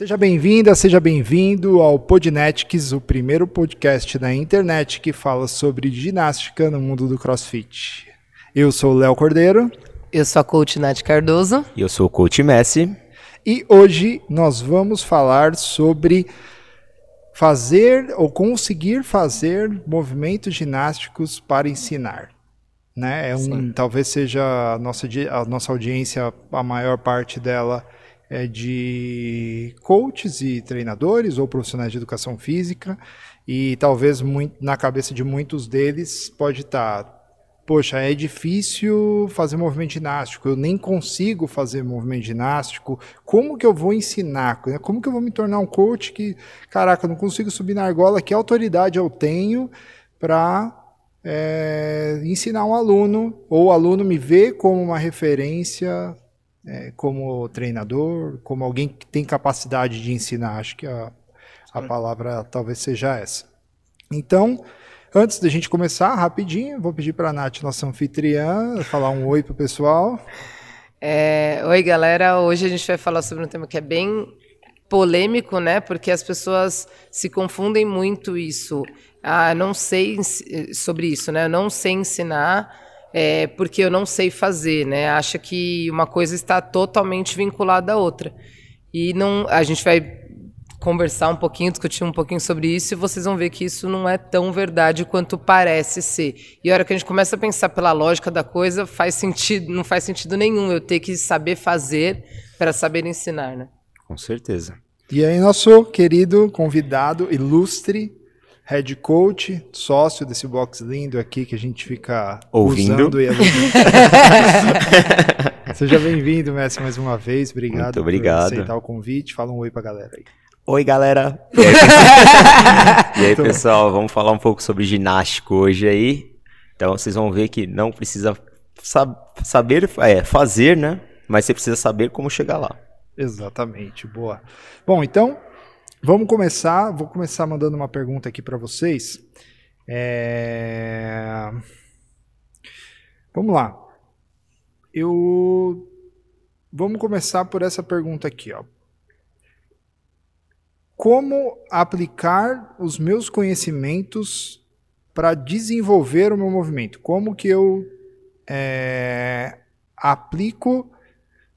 Seja bem-vinda, seja bem-vindo ao Podnetics, o primeiro podcast da internet que fala sobre ginástica no mundo do CrossFit. Eu sou o Léo Cordeiro. Eu sou a coach Nath Cardoso. E eu sou o coach Messi. E hoje nós vamos falar sobre fazer ou conseguir fazer movimentos ginásticos para ensinar. Né? É um, talvez seja a nossa, a nossa audiência, a maior parte dela é de coaches e treinadores ou profissionais de educação física e talvez muito, na cabeça de muitos deles pode estar tá, poxa, é difícil fazer movimento ginástico, eu nem consigo fazer movimento ginástico, como que eu vou ensinar? Como que eu vou me tornar um coach que, caraca, eu não consigo subir na argola, que autoridade eu tenho para é, ensinar um aluno, ou o aluno me vê como uma referência é, como treinador, como alguém que tem capacidade de ensinar. Acho que a, a palavra talvez seja essa. Então, antes da gente começar, rapidinho, vou pedir para a Nath, nossa anfitriã, falar um oi para o pessoal. É, oi, galera. Hoje a gente vai falar sobre um tema que é bem polêmico, né? Porque as pessoas se confundem muito isso. Ah, não sei sobre isso, né? Eu não sei ensinar é, porque eu não sei fazer, né? Acha que uma coisa está totalmente vinculada à outra. E não, a gente vai conversar um pouquinho, discutir um pouquinho sobre isso e vocês vão ver que isso não é tão verdade quanto parece ser. E a hora que a gente começa a pensar pela lógica da coisa, faz sentido, não faz sentido nenhum eu ter que saber fazer para saber ensinar, né? Com certeza. E aí nosso querido convidado ilustre head coach, sócio desse box lindo aqui que a gente fica ouvindo. usando e Seja bem-vindo, Messi, mais uma vez. Obrigado, Muito obrigado por aceitar o convite. Fala um oi pra galera aí. Oi, galera. E aí, e aí pessoal, vamos falar um pouco sobre ginástico hoje aí. Então, vocês vão ver que não precisa sab saber é, fazer, né? Mas você precisa saber como chegar lá. Exatamente, boa. Bom, então, Vamos começar. Vou começar mandando uma pergunta aqui para vocês. É... Vamos lá. Eu vamos começar por essa pergunta aqui, ó. Como aplicar os meus conhecimentos para desenvolver o meu movimento? Como que eu é, aplico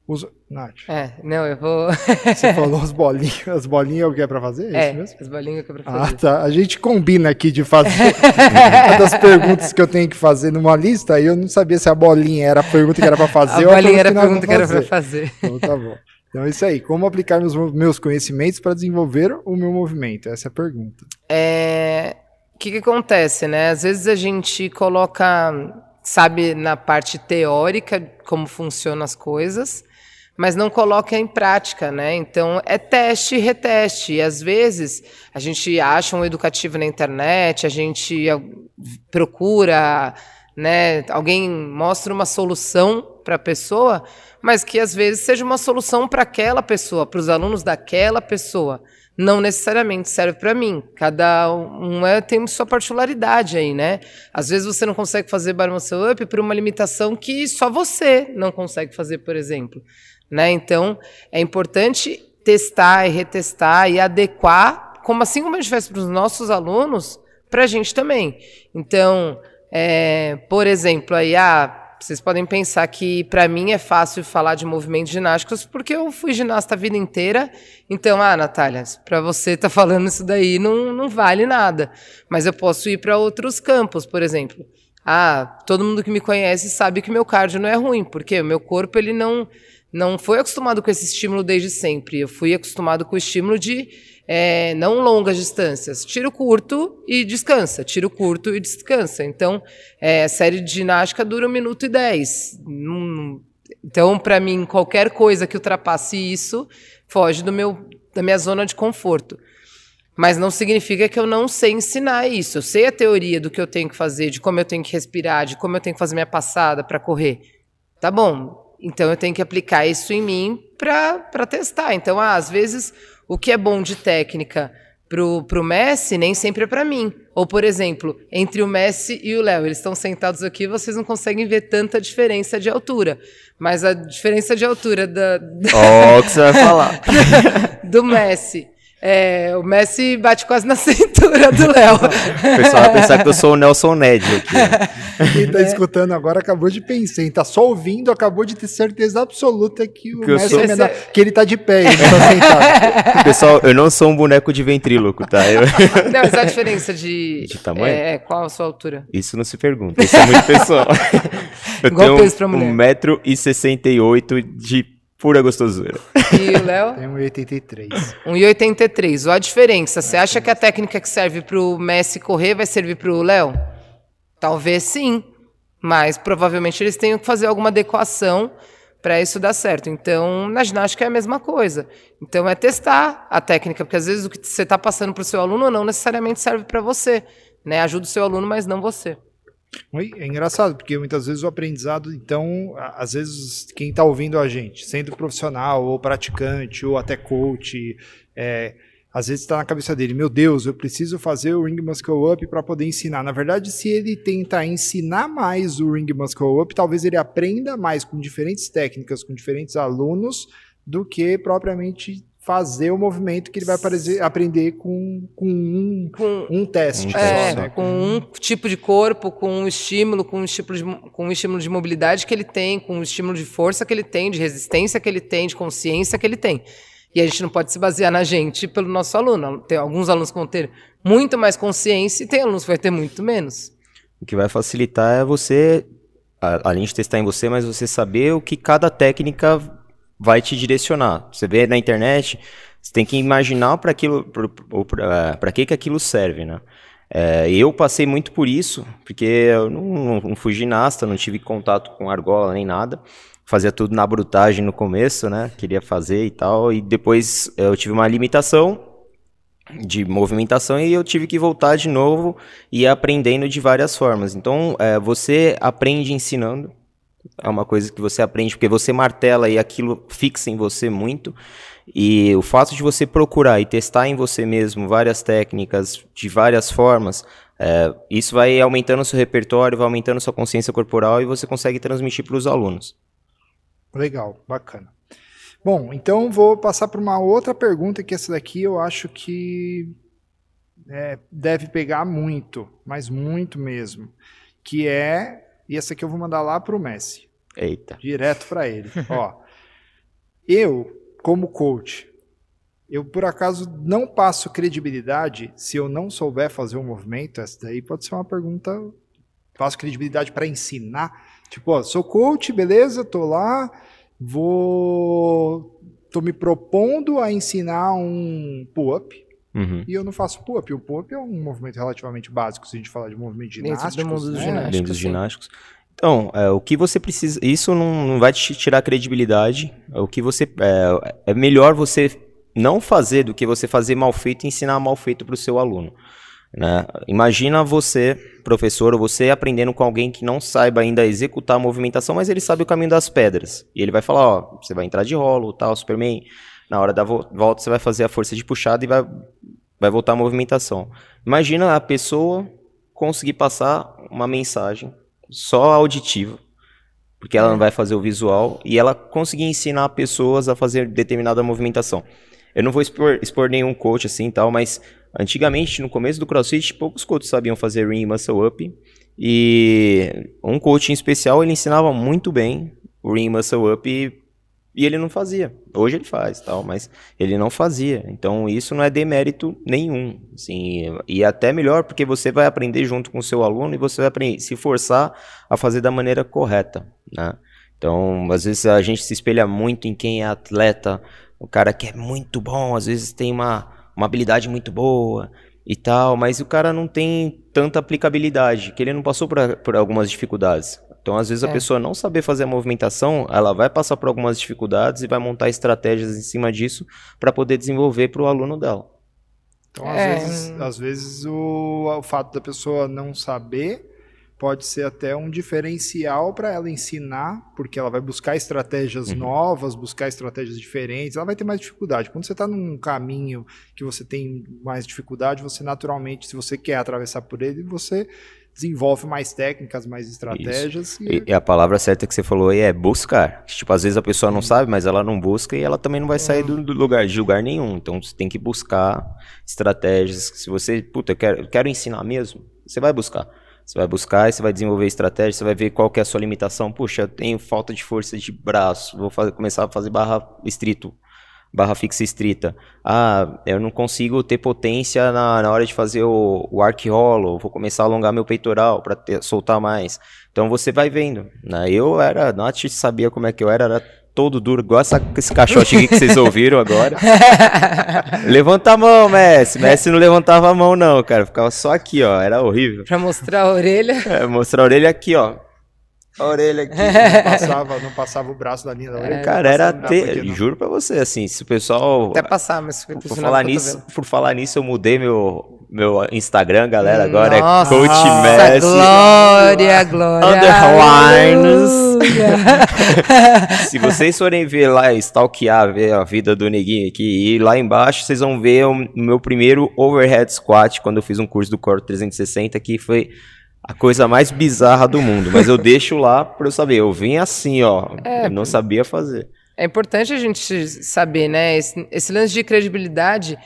os Nath. É, não, eu vou. Você falou as bolinhas. As bolinhas é o que é pra fazer? É, é mesmo? as bolinhas é o que é pra fazer. Ah, tá. A gente combina aqui de fazer uma das perguntas que eu tenho que fazer numa lista e eu não sabia se a bolinha era a pergunta que era pra fazer a ou a bolinha era a pergunta que era pra fazer. Então tá bom. Então é isso aí. Como aplicar meus, meus conhecimentos para desenvolver o meu movimento? Essa é a pergunta. É. O que, que acontece, né? Às vezes a gente coloca, sabe, na parte teórica como funcionam as coisas mas não coloca em prática, né? Então é teste e reteste. E às vezes a gente acha um educativo na internet, a gente procura, né? Alguém mostra uma solução para a pessoa, mas que às vezes seja uma solução para aquela pessoa, para os alunos daquela pessoa. Não necessariamente serve para mim. Cada um é, tem sua particularidade aí, né? Às vezes você não consegue fazer bar muscle up por uma limitação que só você não consegue fazer, por exemplo. Né? Então, é importante testar e retestar e adequar, como assim como a gente faz para os nossos alunos, para a gente também. Então, é, por exemplo, aí, ah, vocês podem pensar que para mim é fácil falar de movimentos ginásticos porque eu fui ginasta a vida inteira. Então, ah, Natália, para você estar tá falando isso daí não, não vale nada. Mas eu posso ir para outros campos, por exemplo. Ah, todo mundo que me conhece sabe que meu cardio não é ruim, porque o meu corpo ele não não foi acostumado com esse estímulo desde sempre. Eu fui acostumado com o estímulo de é, não longas distâncias. Tiro curto e descansa. Tiro curto e descansa. Então, é, a série de ginástica dura um minuto e dez. Então, para mim, qualquer coisa que ultrapasse isso foge do meu, da minha zona de conforto. Mas não significa que eu não sei ensinar isso. Eu sei a teoria do que eu tenho que fazer, de como eu tenho que respirar, de como eu tenho que fazer minha passada para correr. Tá bom, então eu tenho que aplicar isso em mim para testar. Então, ah, às vezes, o que é bom de técnica pro, pro Messi, nem sempre é para mim. Ou, por exemplo, entre o Messi e o Léo, eles estão sentados aqui, vocês não conseguem ver tanta diferença de altura. Mas a diferença de altura da. Ó, oh, que você vai falar. do Messi é, o Messi bate quase na cintura do Léo. o pessoal vai pensar que eu sou o Nelson Ned aqui. Né? Quem tá é. escutando agora acabou de pensar, tá só ouvindo, acabou de ter certeza absoluta que o que Messi é menor, que ele tá de pé, ele não tá sentado. Pessoal, eu não sou um boneco de ventríloco, tá? Eu... Não, essa é a diferença de... De tamanho? É, qual a sua altura? Isso não se pergunta, isso é muito pessoal. Eu Igual tenho peso pra mulher. 1,68m de Pura gostosura. E o Léo? Tem 1,83. 1,83. Olha a diferença. Você acha que a técnica que serve para o Messi correr vai servir para o Léo? Talvez sim. Mas provavelmente eles tenham que fazer alguma adequação para isso dar certo. Então, na ginástica é a mesma coisa. Então, é testar a técnica, porque às vezes o que você está passando para o seu aluno não necessariamente serve para você. Né? Ajuda o seu aluno, mas não você. É engraçado, porque muitas vezes o aprendizado, então, às vezes quem está ouvindo a gente, sendo profissional ou praticante ou até coach, é, às vezes está na cabeça dele, meu Deus, eu preciso fazer o Ring Muscle Up para poder ensinar. Na verdade, se ele tentar ensinar mais o Ring Muscle Up, talvez ele aprenda mais com diferentes técnicas, com diferentes alunos, do que propriamente fazer o movimento que ele vai aparecer, aprender com, com, um, com um teste. É, né? com um tipo de corpo, com um estímulo, com um estímulo, de, com um estímulo de mobilidade que ele tem, com um estímulo de força que ele tem, de resistência que ele tem, de consciência que ele tem. E a gente não pode se basear na gente pelo nosso aluno. Tem alguns alunos que vão ter muito mais consciência e tem alunos que vai ter muito menos. O que vai facilitar é você, além de testar em você, mas você saber o que cada técnica vai te direcionar. Você vê na internet, você tem que imaginar para aquilo, para que que aquilo serve, né? É, eu passei muito por isso, porque eu não, não, fui ginasta, não tive contato com argola nem nada. Fazia tudo na brutagem no começo, né? Queria fazer e tal. E depois eu tive uma limitação de movimentação e eu tive que voltar de novo e aprendendo de várias formas. Então, é, você aprende ensinando, é uma coisa que você aprende porque você martela e aquilo fixa em você muito. E o fato de você procurar e testar em você mesmo várias técnicas de várias formas, é, isso vai aumentando o seu repertório, vai aumentando sua consciência corporal e você consegue transmitir para os alunos. Legal, bacana. Bom, então vou passar para uma outra pergunta que essa daqui eu acho que é, deve pegar muito, mas muito mesmo, que é e essa aqui eu vou mandar lá para o Messi. Eita. Direto para ele. Ó, eu, como coach, eu por acaso não passo credibilidade se eu não souber fazer um movimento? Essa daí pode ser uma pergunta. Passo credibilidade para ensinar? Tipo, ó, sou coach, beleza, tô lá, vou. tô me propondo a ensinar um pull-up. Uhum. E eu não faço pull-up. O pull-up é um movimento relativamente básico, se a gente falar de movimento ginásticos. Dentro do né? ginásticos. Dentro dos ginásticos. Então, é, o que você precisa. Isso não, não vai te tirar credibilidade. O que você. É, é melhor você não fazer do que você fazer mal feito e ensinar mal feito para o seu aluno. Né? Imagina você, professor, ou você aprendendo com alguém que não saiba ainda executar a movimentação, mas ele sabe o caminho das pedras. E ele vai falar: ó, você vai entrar de rolo, tal, Superman na hora da volta você vai fazer a força de puxada e vai, vai voltar a movimentação. Imagina a pessoa conseguir passar uma mensagem só auditiva, porque ela não vai fazer o visual, e ela conseguir ensinar pessoas a fazer determinada movimentação. Eu não vou expor, expor nenhum coach assim tal, mas antigamente, no começo do CrossFit, poucos coaches sabiam fazer ring muscle up, e um coach em especial, ele ensinava muito bem o ring muscle up e ele não fazia. Hoje ele faz, tal, mas ele não fazia. Então isso não é demérito nenhum, assim, e até melhor porque você vai aprender junto com o seu aluno e você vai aprender, se forçar a fazer da maneira correta, né? Então, às vezes a gente se espelha muito em quem é atleta, o cara que é muito bom, às vezes tem uma, uma habilidade muito boa e tal, mas o cara não tem tanta aplicabilidade, que ele não passou por, por algumas dificuldades. Então, às vezes, a é. pessoa não saber fazer a movimentação, ela vai passar por algumas dificuldades e vai montar estratégias em cima disso para poder desenvolver para o aluno dela. Então, às é. vezes, às vezes o, o fato da pessoa não saber pode ser até um diferencial para ela ensinar, porque ela vai buscar estratégias uhum. novas, buscar estratégias diferentes, ela vai ter mais dificuldade. Quando você está num caminho que você tem mais dificuldade, você naturalmente, se você quer atravessar por ele, você desenvolve mais técnicas, mais estratégias. E... e... a palavra certa que você falou aí é buscar. Tipo, às vezes a pessoa não sabe, mas ela não busca e ela também não vai sair do, do lugar de lugar nenhum. Então você tem que buscar estratégias. Se você, puta, eu quero, eu quero ensinar mesmo, você vai buscar. Você vai buscar e você vai desenvolver estratégia, você vai ver qual que é a sua limitação. Puxa, eu tenho falta de força de braço, vou fazer, começar a fazer barra estrito barra fixa estrita. Ah, eu não consigo ter potência na, na hora de fazer o, o hollow, vou começar a alongar meu peitoral para soltar mais. Então você vai vendo. Né? Eu era, não sabia como é que eu era, era todo duro, igual essa, esse caixote aqui que vocês ouviram agora. Levanta a mão, Messi. Messi não levantava a mão, não, cara. Ficava só aqui, ó. Era horrível. Pra mostrar a orelha. É, mostrar a orelha aqui, ó a orelha aqui. Não passava, não passava o braço da linha da orelha. cara, era ter, juro pra você, assim, se o pessoal. Até passar, mas foi por falar nisso, Por falar nisso, eu mudei meu, meu Instagram, galera. Agora é Nossa, é Coach Messi. Glória, glória. Underlines. se vocês forem ver lá, stalkear, ver a vida do neguinho aqui, e lá embaixo vocês vão ver o meu primeiro overhead squat, quando eu fiz um curso do Core 360, que foi a coisa mais bizarra do mundo, mas eu deixo lá para eu saber. Eu vim assim, ó, é, eu não sabia fazer. É importante a gente saber, né? Esse, esse, lance de credibilidade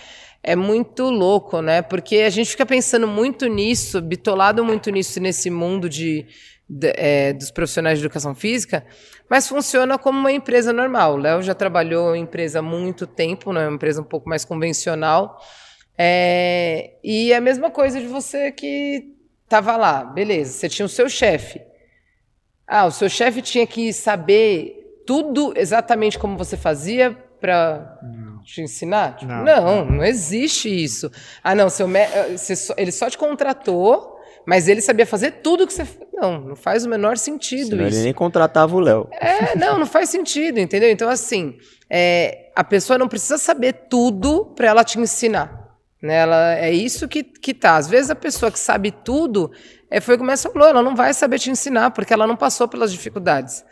é muito louco, né? Porque a gente fica pensando muito nisso, bitolado muito nisso nesse mundo de, de é, dos profissionais de educação física, mas funciona como uma empresa normal. O Léo já trabalhou em empresa há muito tempo, né? Uma empresa um pouco mais convencional. É, e é a mesma coisa de você que Tava lá, beleza. Você tinha o seu chefe. Ah, o seu chefe tinha que saber tudo exatamente como você fazia para te ensinar? Tipo, não, não, não, existe isso. Ah, não, seu me... Só... ele só te contratou, mas ele sabia fazer tudo que você. Não, não faz o menor sentido Senão isso. Ele nem contratava o Léo. É, não, não faz sentido, entendeu? Então, assim, é... a pessoa não precisa saber tudo para ela te ensinar. Né? Ela, é isso que, que tá. Às vezes a pessoa que sabe tudo, é, foi como essa falou, ela não vai saber te ensinar, porque ela não passou pelas dificuldades.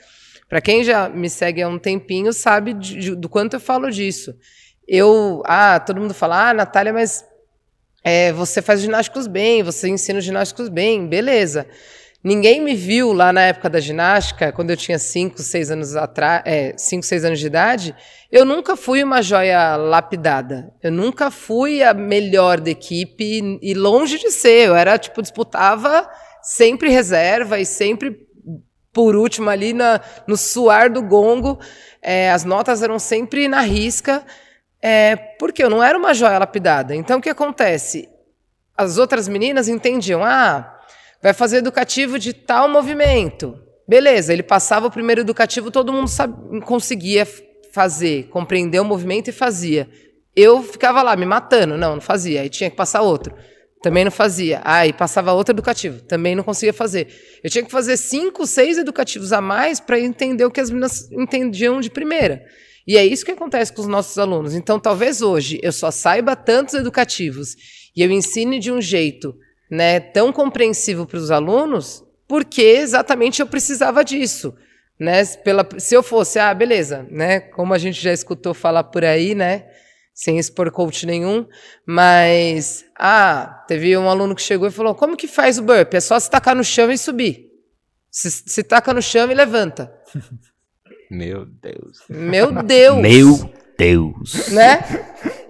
Para quem já me segue há um tempinho, sabe de, de, do quanto eu falo disso. Eu, ah, todo mundo fala, ah, Natália, mas é, você faz ginásticos bem, você ensina os ginásticos bem, beleza. Ninguém me viu lá na época da ginástica, quando eu tinha 5, 6 anos atrás, é, 5, 6 anos de idade. Eu nunca fui uma joia lapidada. Eu nunca fui a melhor da equipe e longe de ser. Eu era tipo disputava sempre reserva e sempre por último ali na, no suar do gongo. É, as notas eram sempre na risca, é, porque eu não era uma joia lapidada. Então o que acontece? As outras meninas entendiam, ah vai fazer educativo de tal movimento. Beleza, ele passava o primeiro educativo, todo mundo conseguia fazer, compreender o movimento e fazia. Eu ficava lá me matando, não, não fazia. Aí tinha que passar outro. Também não fazia. Aí passava outro educativo, também não conseguia fazer. Eu tinha que fazer cinco, seis educativos a mais para entender o que as meninas entendiam de primeira. E é isso que acontece com os nossos alunos. Então, talvez hoje eu só saiba tantos educativos e eu ensine de um jeito né, tão compreensivo para os alunos, porque exatamente eu precisava disso. Né? Pela, se eu fosse, ah, beleza, né? Como a gente já escutou falar por aí, né? Sem expor coach nenhum, mas ah, teve um aluno que chegou e falou: como que faz o burp? É só se tacar no chão e subir. Se, se taca no chão e levanta. Meu Deus. Meu Deus. Meu Deus. Né?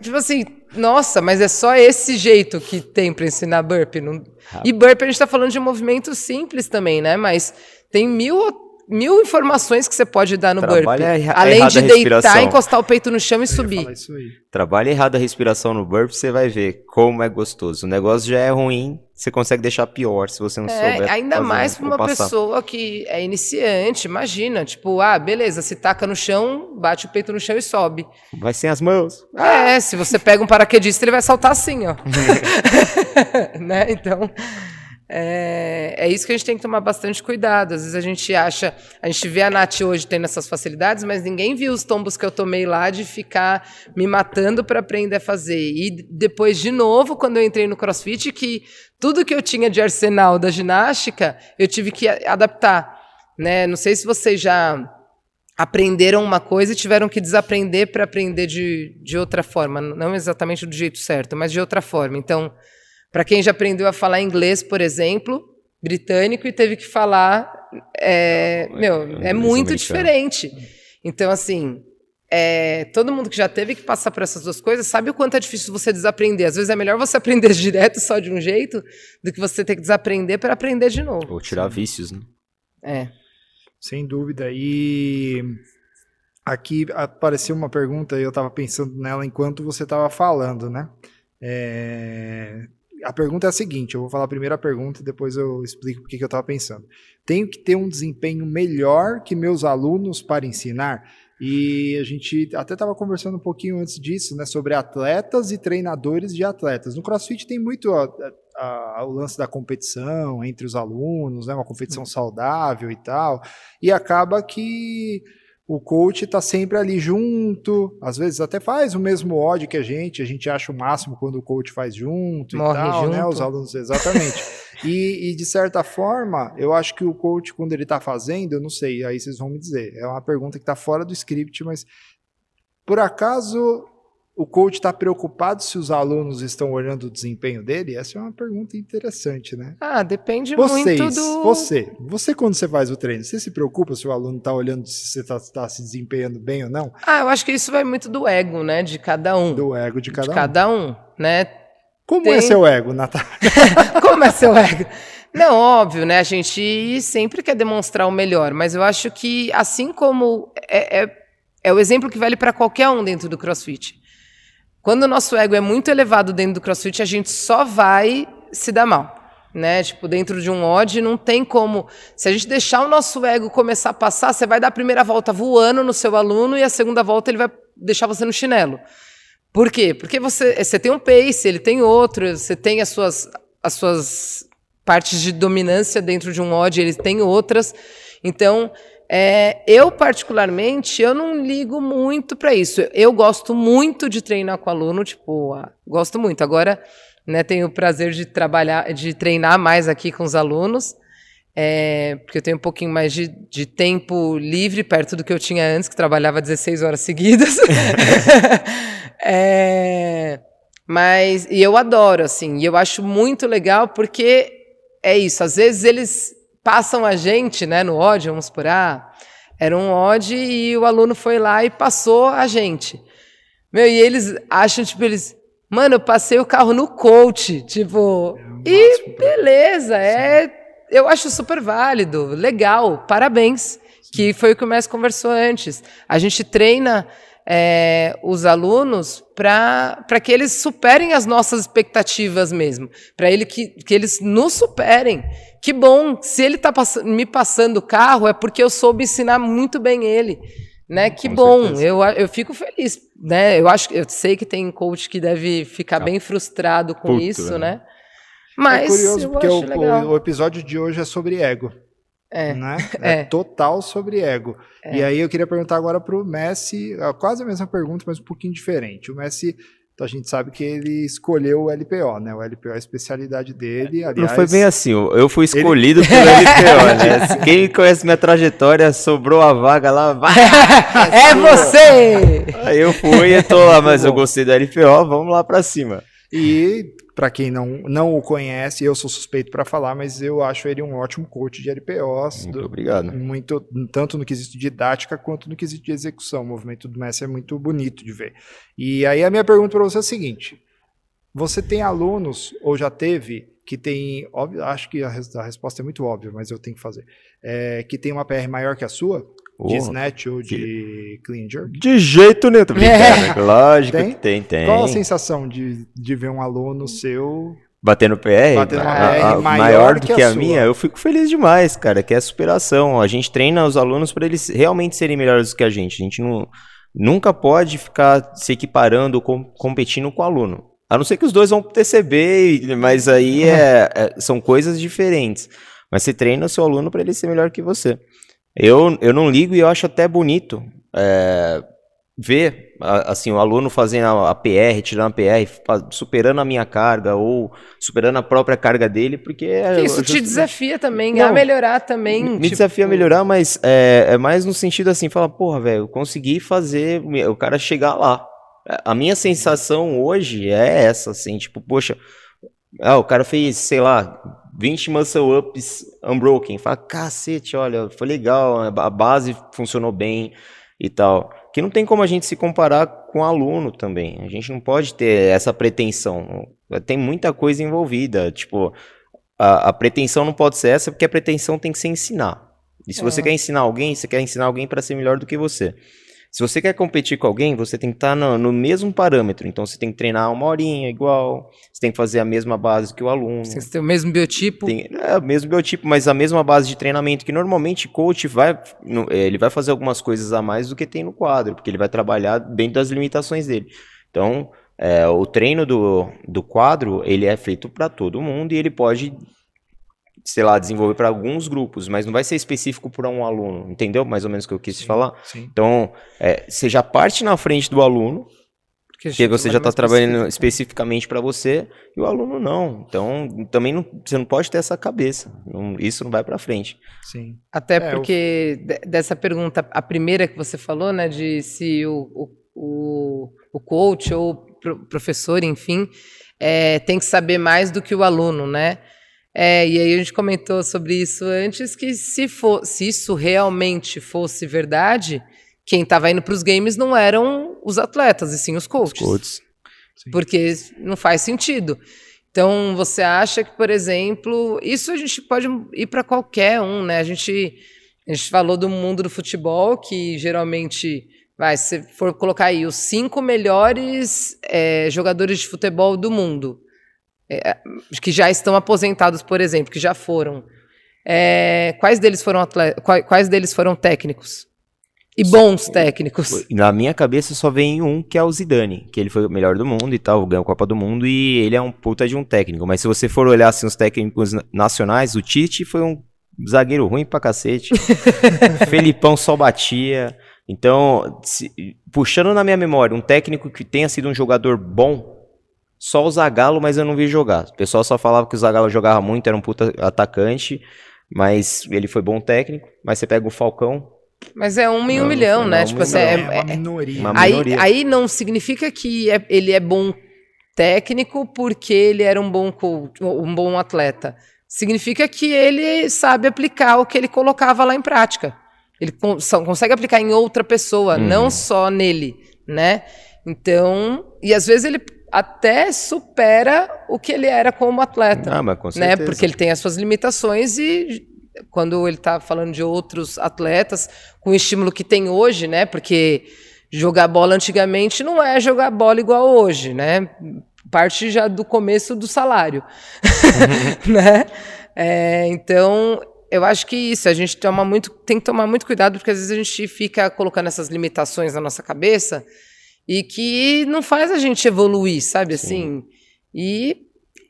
Tipo assim, nossa, mas é só esse jeito que tem para ensinar burp. Não... E burp a gente está falando de um movimento simples também, né? Mas tem mil mil informações que você pode dar no Trabalha burp. Além de deitar, encostar o peito no chão e subir. Trabalha errado a respiração no burp, você vai ver como é gostoso. O negócio já é ruim, você consegue deixar pior se você não é, souber. Ainda fazer, mais para uma passar. pessoa que é iniciante, imagina. Tipo, ah, beleza, se taca no chão, bate o peito no chão e sobe. Vai sem as mãos. É, se você pega um paraquedista, ele vai saltar assim, ó. né? Então, É, é, isso que a gente tem que tomar bastante cuidado. Às vezes a gente acha, a gente vê a Nath hoje tendo essas facilidades, mas ninguém viu os tombos que eu tomei lá de ficar me matando para aprender a fazer. E depois, de novo, quando eu entrei no CrossFit, que tudo que eu tinha de arsenal da ginástica, eu tive que adaptar. Né? Não sei se vocês já aprenderam uma coisa e tiveram que desaprender para aprender de, de outra forma. Não exatamente do jeito certo, mas de outra forma. Então para quem já aprendeu a falar inglês, por exemplo, britânico, e teve que falar. É, meu, é muito americano. diferente. Então, assim, é, todo mundo que já teve que passar por essas duas coisas sabe o quanto é difícil você desaprender. Às vezes é melhor você aprender direto só de um jeito do que você ter que desaprender para aprender de novo. Ou tirar vícios, né? É. Sem dúvida. E aqui apareceu uma pergunta e eu estava pensando nela enquanto você estava falando, né? É, a pergunta é a seguinte: eu vou falar primeiro a pergunta e depois eu explico o que eu estava pensando. Tenho que ter um desempenho melhor que meus alunos para ensinar? E a gente até estava conversando um pouquinho antes disso, né, sobre atletas e treinadores de atletas. No CrossFit tem muito a, a, a, o lance da competição entre os alunos, né, uma competição uhum. saudável e tal, e acaba que o coach está sempre ali junto, às vezes até faz o mesmo ódio que a gente, a gente acha o máximo quando o coach faz junto Morre e tal, junto. né? Os alunos, exatamente. e, e, de certa forma, eu acho que o coach, quando ele está fazendo, eu não sei, aí vocês vão me dizer, é uma pergunta que está fora do script, mas por acaso o coach está preocupado se os alunos estão olhando o desempenho dele? Essa é uma pergunta interessante, né? Ah, depende Vocês, muito do... Você, você quando você faz o treino, você se preocupa se o aluno está olhando se você está tá se desempenhando bem ou não? Ah, eu acho que isso vai muito do ego, né, de cada um. Do ego de cada de um. cada um, né? Como Tem... é seu ego, Natália? Como é seu ego? Não, óbvio, né? A gente sempre quer demonstrar o melhor, mas eu acho que assim como é, é, é o exemplo que vale para qualquer um dentro do CrossFit. Quando o nosso ego é muito elevado dentro do CrossFit, a gente só vai se dar mal. Né? Tipo, dentro de um odd não tem como. Se a gente deixar o nosso ego começar a passar, você vai dar a primeira volta voando no seu aluno e a segunda volta ele vai deixar você no chinelo. Por quê? Porque você, você tem um pace, ele tem outro, você tem as suas, as suas partes de dominância dentro de um odd, ele tem outras. Então, é, eu, particularmente, eu não ligo muito para isso. Eu gosto muito de treinar com aluno, tipo, ah, gosto muito. Agora, né, tenho o prazer de trabalhar, de treinar mais aqui com os alunos, é, porque eu tenho um pouquinho mais de, de, tempo livre, perto do que eu tinha antes, que trabalhava 16 horas seguidas. é, mas, e eu adoro, assim, e eu acho muito legal, porque é isso, às vezes eles passam a gente, né, no ódio, vamos por ah, era um ódio e o aluno foi lá e passou a gente. Meu, e eles acham, tipo, eles, mano, eu passei o carro no coach, tipo, é e beleza, é, eu acho super válido, legal, parabéns, que foi o que o Messi conversou antes. A gente treina é, os alunos para que eles superem as nossas expectativas mesmo, para ele que, que eles nos superem. Que bom, se ele está pass me passando o carro, é porque eu soube ensinar muito bem ele. Né? Que Com bom, eu, eu fico feliz. Né? Eu acho eu sei que tem coach que deve ficar bem frustrado com Puto, isso, é. né? Mas é curioso, porque o, o, o episódio de hoje é sobre ego. É. Né? É. é. total sobre ego. É. E aí eu queria perguntar agora para o Messi, quase a mesma pergunta, mas um pouquinho diferente. O Messi, a gente sabe que ele escolheu o LPO, né? O LPO é a especialidade dele. Aliás, Não foi bem assim, eu fui escolhido ele... pelo LPO, né? Quem conhece minha trajetória, sobrou a vaga lá, vai! é você! Aí eu fui e tô lá, mas eu gostei do LPO, vamos lá para cima. E para quem não, não o conhece, eu sou suspeito para falar, mas eu acho ele um ótimo coach de LPOs. Muito do, obrigado. Muito, tanto no quesito de didática quanto no quesito de execução. O movimento do Messi é muito bonito de ver. E aí a minha pergunta para você é a seguinte: você tem alunos, ou já teve, que tem, óbvio, acho que a, a resposta é muito óbvia, mas eu tenho que fazer, é, que tem uma PR maior que a sua? Oh, de snatch ou de, clean jerk? De jeito nenhum, tô brincando. É. Lógico tem? que tem, tem. Qual a sensação de, de ver um aluno seu Batendo PR? Batendo PR a, a, maior, maior, do que, que a, a minha, eu fico feliz demais, cara, que é a superação. A gente treina os alunos para eles realmente serem melhores do que a gente. A gente não, nunca pode ficar se equiparando ou com, competindo com o aluno. A não ser que os dois vão pro TCB, mas aí é, é, são coisas diferentes. Mas você treina o seu aluno para ele ser melhor que você. Eu, eu não ligo e eu acho até bonito é, ver assim o aluno fazendo a, PR, tirando a PR, superando a minha carga ou superando a própria carga dele, porque é, isso te desafia também não, a melhorar também. Me tipo... desafia a melhorar, mas é, é mais no sentido assim, fala, porra, velho, consegui fazer o cara chegar lá. A minha sensação hoje é essa, assim, tipo, poxa, ah, o cara fez, sei lá, 20 muscle ups unbroken. Fala, cacete, olha, foi legal, a base funcionou bem e tal. Que não tem como a gente se comparar com aluno também. A gente não pode ter essa pretensão. Tem muita coisa envolvida. Tipo, a, a pretensão não pode ser essa, porque a pretensão tem que ser ensinar. E se é. você quer ensinar alguém, você quer ensinar alguém para ser melhor do que você. Se você quer competir com alguém, você tem que estar tá no, no, mesmo parâmetro. Então você tem que treinar uma horinha igual, você tem que fazer a mesma base que o aluno. Você tem que ter o mesmo biotipo. Tem, é, o mesmo biotipo, mas a mesma base de treinamento, que normalmente coach vai, é, ele vai fazer algumas coisas a mais do que tem no quadro, porque ele vai trabalhar dentro das limitações dele. Então, é, o treino do, do quadro, ele é feito para todo mundo e ele pode sei lá, desenvolver para alguns grupos, mas não vai ser específico para um aluno, entendeu? Mais ou menos o que eu quis sim, falar. Sim. Então, é, você já parte na frente do aluno, porque, porque você já está trabalhando especificamente para você e o aluno não. Então, também não, você não pode ter essa cabeça. Não, isso não vai para frente. Sim. Até é, porque eu... dessa pergunta, a primeira que você falou, né, de se o, o, o, o coach ou o professor, enfim, é, tem que saber mais do que o aluno, né? É, e aí a gente comentou sobre isso antes, que se, for, se isso realmente fosse verdade, quem estava indo para os games não eram os atletas, e sim os coaches. Os coaches. Porque não faz sentido. Então, você acha que, por exemplo, isso a gente pode ir para qualquer um, né? A gente, a gente falou do mundo do futebol, que geralmente, vai, se for colocar aí os cinco melhores é, jogadores de futebol do mundo, é, que já estão aposentados, por exemplo, que já foram. É, quais deles foram atletas, quais, quais, deles foram técnicos? E bons técnicos. Na minha cabeça só vem um que é o Zidane, que ele foi o melhor do mundo e tal, ganhou a Copa do Mundo e ele é um puta de um técnico. Mas se você for olhar assim, os técnicos nacionais, o Tite foi um zagueiro ruim pra cacete. Felipão só batia. Então, se, puxando na minha memória, um técnico que tenha sido um jogador bom, só o Zagallo, mas eu não vi jogar. O pessoal só falava que o Zagallo jogava muito, era um puta atacante, mas ele foi bom técnico. Mas você pega o Falcão. Mas é um em um milhão, não, né? Não, tipo assim, é, é, uma minoria. Uma aí, minoria. aí não significa que é, ele é bom técnico porque ele era um bom coach, um bom atleta. Significa que ele sabe aplicar o que ele colocava lá em prática. Ele consegue aplicar em outra pessoa, uhum. não só nele, né? Então, e às vezes ele até supera o que ele era como atleta. Ah, mas com né? Porque ele tem as suas limitações e quando ele está falando de outros atletas, com o estímulo que tem hoje, né? Porque jogar bola antigamente não é jogar bola igual hoje, né? Parte já do começo do salário, né? É, então, eu acho que isso, a gente toma muito, tem que tomar muito cuidado, porque às vezes a gente fica colocando essas limitações na nossa cabeça e que não faz a gente evoluir, sabe Sim. assim? E,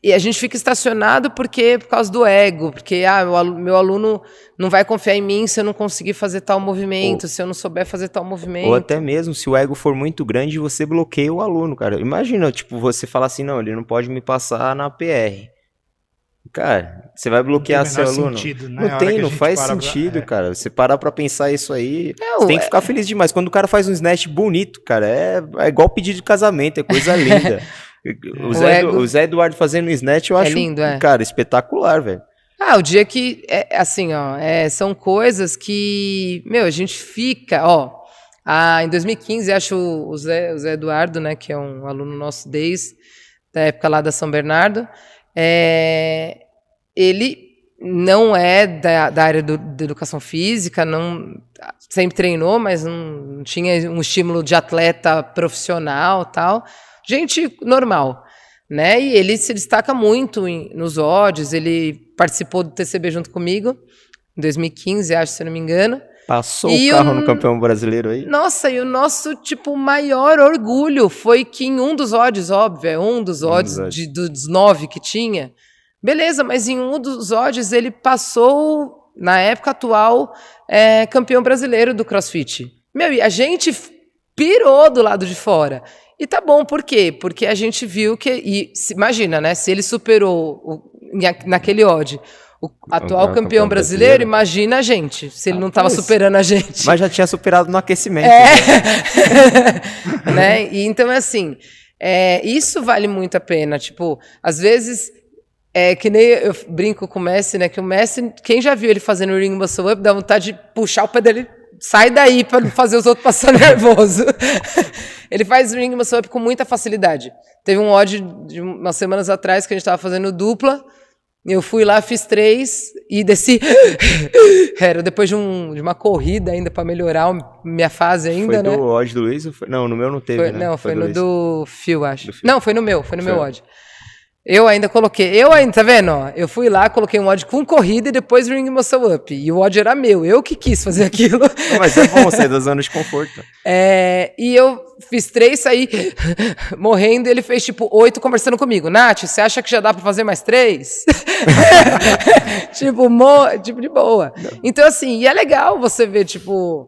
e a gente fica estacionado porque por causa do ego, porque ah, meu, meu aluno não vai confiar em mim se eu não conseguir fazer tal movimento, ou, se eu não souber fazer tal movimento. Ou até mesmo se o ego for muito grande, você bloqueia o aluno, cara. Imagina, tipo, você falar assim, não, ele não pode me passar na PR. Cara, você vai bloquear seu aluno. Sentido, né? Não tem, não faz sentido, pra... é. cara. Você parar pra pensar isso aí, não, você tem que é... ficar feliz demais. Quando o cara faz um snatch bonito, cara, é, é igual pedido de casamento, é coisa linda. o, Zé, ego... o Zé Eduardo fazendo um snatch, eu é acho, lindo, é. cara, espetacular, velho. Ah, o dia que, é, assim, ó, é, são coisas que, meu, a gente fica, ó, ah, em 2015, acho o Zé, o Zé Eduardo, né, que é um aluno nosso desde da época lá da São Bernardo, é, ele não é da, da área do, da educação física, não sempre treinou, mas não tinha um estímulo de atleta profissional tal. Gente normal, né? E ele se destaca muito em, nos odds, ele participou do TCB junto comigo, em 2015, acho, se não me engano. Passou e o carro no campeão brasileiro aí. Nossa, e o nosso, tipo, maior orgulho foi que em um dos odds, óbvio, é um dos odds, um de, dos nove que tinha. Beleza, mas em um dos odds ele passou, na época atual, é, campeão brasileiro do CrossFit. Meu, e a gente pirou do lado de fora. E tá bom, por quê? Porque a gente viu que. E, imagina, né? Se ele superou o, naquele odd o atual campeão, campeão brasileiro, brasileiro, imagina a gente, se ele ah, não estava superando a gente. Mas já tinha superado no aquecimento. É. Né? né? E então, assim, é, isso vale muito a pena. Tipo, às vezes, é que nem eu brinco com o Messi, né? Que o Messi, quem já viu ele fazendo o ring muscle up, dá vontade de puxar o pé dele sai daí para não fazer os outros passar nervoso. ele faz ring muscle up com muita facilidade. Teve um odd de umas semanas atrás que a gente estava fazendo dupla, eu fui lá, fiz três e desci. Era depois de, um, de uma corrida ainda para melhorar minha fase ainda, foi né? Foi do odd do Luiz? Não, no meu não teve, foi, né? Não, foi, foi no do Phil, acho. Do Phil. Não, foi no meu, foi no foi. meu odd. Eu ainda coloquei, eu ainda, tá vendo? Ó, eu fui lá, coloquei um odd com corrida e depois ring muscle up. E o odd era meu, eu que quis fazer aquilo. Mas é bom sair da zona de conforto. É, e eu fiz três, saí morrendo e ele fez tipo oito conversando comigo. Nath, você acha que já dá pra fazer mais três? tipo, mo, tipo, de boa. Não. Então, assim, e é legal você ver, tipo,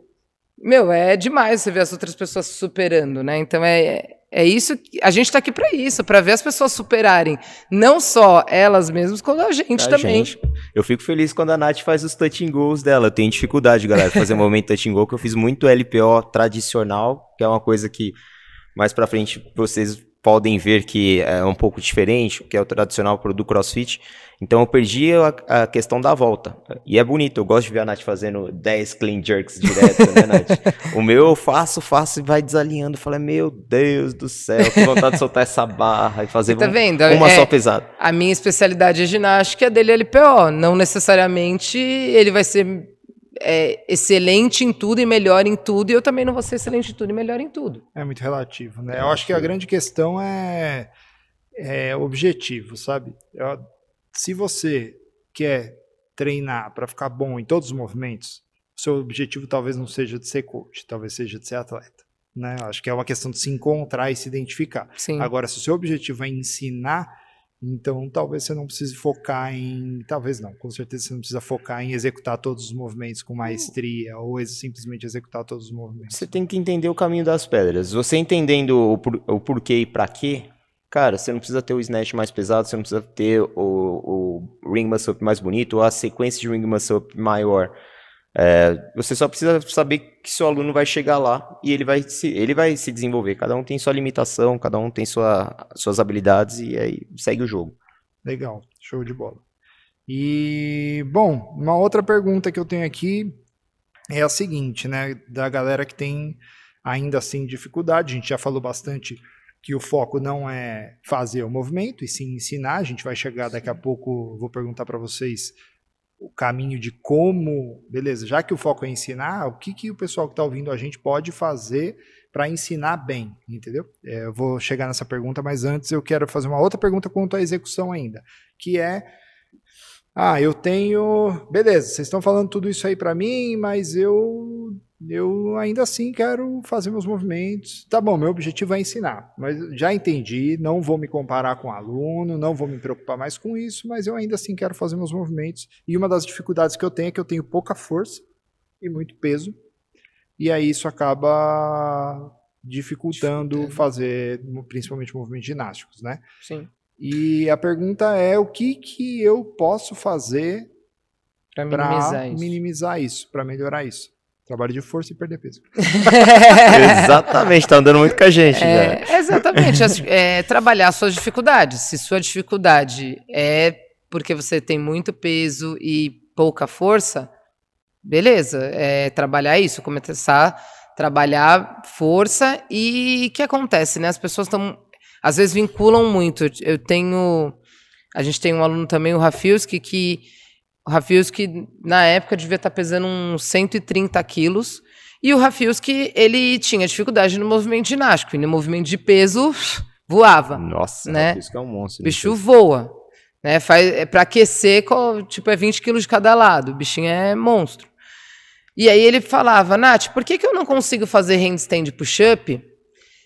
meu, é demais você ver as outras pessoas superando, né? Então é, é isso que a gente está aqui para isso, para ver as pessoas superarem, não só elas mesmas, como a gente a também. Gente. Eu fico feliz quando a Nath faz os touching goals dela. Eu tenho dificuldade, galera, de fazer momento touching goal, que eu fiz muito LPO tradicional, que é uma coisa que mais para frente vocês podem ver que é um pouco diferente, que é o tradicional do CrossFit. Então eu perdi a, a, questão da volta. E é bonito, eu gosto de ver a Nath fazendo 10 clean jerks direto, né, Nath? o meu eu faço, faço e vai desalinhando. Falei, meu Deus do céu, tô vontade de soltar essa barra e fazer tá vendo? uma é, só pesada. A minha especialidade é ginástica, a dele é LPO. Não necessariamente ele vai ser é, excelente em tudo e melhor em tudo, e eu também não vou ser excelente em tudo e melhor em tudo. É muito relativo, né? Eu acho que a grande questão é, é objetivo, sabe? Eu, se você quer treinar para ficar bom em todos os movimentos, seu objetivo talvez não seja de ser coach, talvez seja de ser atleta. Né? Acho que é uma questão de se encontrar e se identificar. Sim. Agora, se o seu objetivo é ensinar, então talvez você não precise focar em. Talvez não, com certeza você não precisa focar em executar todos os movimentos com maestria ou simplesmente executar todos os movimentos. Você tem que entender o caminho das pedras. Você entendendo o, por, o porquê e para quê, Cara, você não precisa ter o snatch mais pesado, você não precisa ter o, o ring muscle up mais bonito, ou a sequência de ring muscle up maior. É, você só precisa saber que seu aluno vai chegar lá e ele vai se, ele vai se desenvolver. Cada um tem sua limitação, cada um tem sua, suas habilidades e aí segue o jogo. Legal, show de bola. E, bom, uma outra pergunta que eu tenho aqui é a seguinte, né? Da galera que tem ainda assim dificuldade, a gente já falou bastante que o foco não é fazer o movimento e sim ensinar. A gente vai chegar daqui a pouco, vou perguntar para vocês o caminho de como, beleza, já que o foco é ensinar, o que, que o pessoal que está ouvindo a gente pode fazer para ensinar bem, entendeu? É, eu vou chegar nessa pergunta, mas antes eu quero fazer uma outra pergunta quanto à execução ainda, que é ah, eu tenho. Beleza, vocês estão falando tudo isso aí para mim, mas eu eu ainda assim quero fazer meus movimentos. Tá bom, meu objetivo é ensinar, mas já entendi, não vou me comparar com aluno, não vou me preocupar mais com isso, mas eu ainda assim quero fazer meus movimentos. E uma das dificuldades que eu tenho é que eu tenho pouca força e muito peso, e aí isso acaba dificultando fazer, principalmente movimentos ginásticos, né? Sim. E a pergunta é o que, que eu posso fazer para minimizar, minimizar, isso, para melhorar isso. Trabalho de força e perder peso. exatamente, tá andando muito com a gente. É, exatamente, é, trabalhar suas dificuldades. Se sua dificuldade é porque você tem muito peso e pouca força, beleza, é trabalhar isso, começar a trabalhar força e o que acontece, né? As pessoas estão às vezes vinculam muito. Eu tenho. A gente tem um aluno também, o Rafilski, que. O Rafilski, na época, devia estar pesando uns 130 quilos. E o Rafilski, ele tinha dificuldade no movimento ginástico. E no movimento de peso, voava. Nossa, né? é um monstro. O bicho voa. Né? Faz, é para aquecer, tipo, é 20 quilos de cada lado. O bichinho é monstro. E aí ele falava, Nath, por que, que eu não consigo fazer handstand push-up,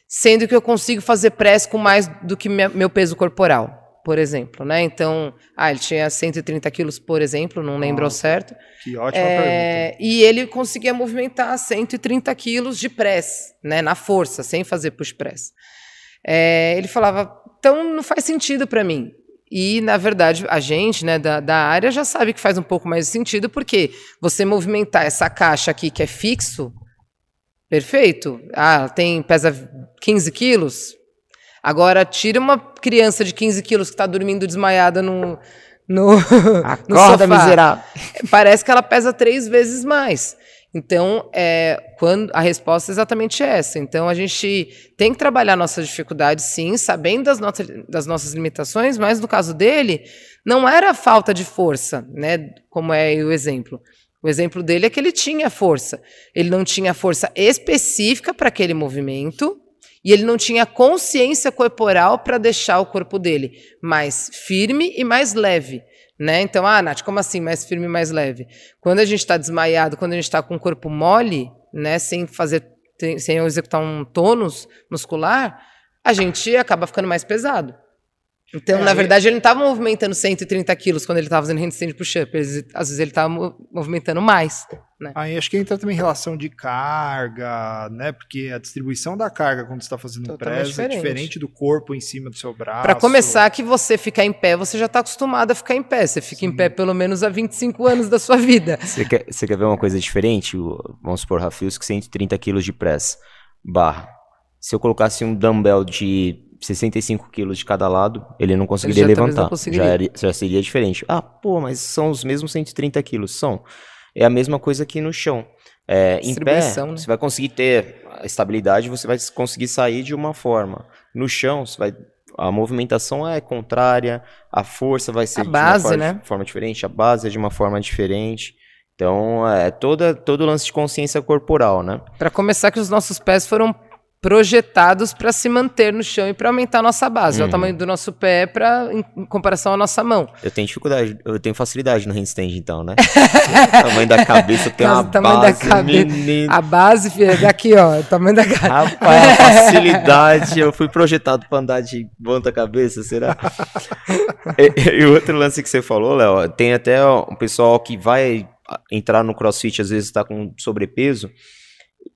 sendo que eu consigo fazer press com mais do que meu peso corporal? Por exemplo, né? Então, ah, ele tinha 130 quilos, por exemplo, não lembro ao certo. Que ótima é, pergunta. E ele conseguia movimentar 130 quilos de press, né? Na força, sem fazer push press. É, ele falava, então não faz sentido para mim. E, na verdade, a gente né, da, da área já sabe que faz um pouco mais de sentido, porque você movimentar essa caixa aqui que é fixo, perfeito. Ah, tem pesa 15 quilos, Agora, tira uma criança de 15 quilos que está dormindo desmaiada no, no, no sofá. miserável. Parece que ela pesa três vezes mais. Então, é, quando a resposta é exatamente essa. Então, a gente tem que trabalhar nossas dificuldades, sim, sabendo das, nossas, das nossas limitações, mas no caso dele, não era falta de força, né? Como é o exemplo. O exemplo dele é que ele tinha força. Ele não tinha força específica para aquele movimento, e ele não tinha consciência corporal para deixar o corpo dele mais firme e mais leve. Né? Então, ah, Nath, como assim mais firme e mais leve? Quando a gente está desmaiado, quando a gente está com o corpo mole, né, sem fazer, sem executar um tônus muscular, a gente acaba ficando mais pesado. Então, é, na verdade, ele não estava movimentando 130 quilos quando ele estava fazendo handstand push-up. Às vezes ele estava movimentando mais. Né? Aí acho que entra também em relação de carga, né? Porque a distribuição da carga quando você está fazendo press diferente. é diferente do corpo em cima do seu braço. Para começar, que você ficar em pé, você já está acostumado a ficar em pé. Você fica Sim. em pé pelo menos há 25 anos da sua vida. Você quer, você quer ver uma coisa diferente? Vamos supor, Rafios, que 130 quilos de press, barra. Se eu colocasse um dumbbell de 65 quilos de cada lado, ele não conseguiria ele já levantar. Não conseguiria. Já, era, já seria diferente. Ah, pô, mas são os mesmos 130 quilos. São. É a mesma coisa que no chão. É, em pé, né? você vai conseguir ter estabilidade, você vai conseguir sair de uma forma. No chão, você vai a movimentação é contrária, a força vai ser a base, de uma forma, né? forma diferente, a base é de uma forma diferente. Então, é toda, todo o lance de consciência corporal, né? Para começar, que os nossos pés foram projetados para se manter no chão e para aumentar a nossa base. Uhum. É o tamanho do nosso pé para em comparação à nossa mão. Eu tenho dificuldade, eu tenho facilidade no handstand então, né? o tamanho da cabeça tem uma tamanho base, da cabeça, menino. A base, filho, é daqui, ó, o tamanho da cabeça. Rapaz, a facilidade, eu fui projetado para andar de ponta cabeça, será? e, o outro lance que você falou, Léo, tem até um pessoal que vai entrar no CrossFit às vezes está com sobrepeso,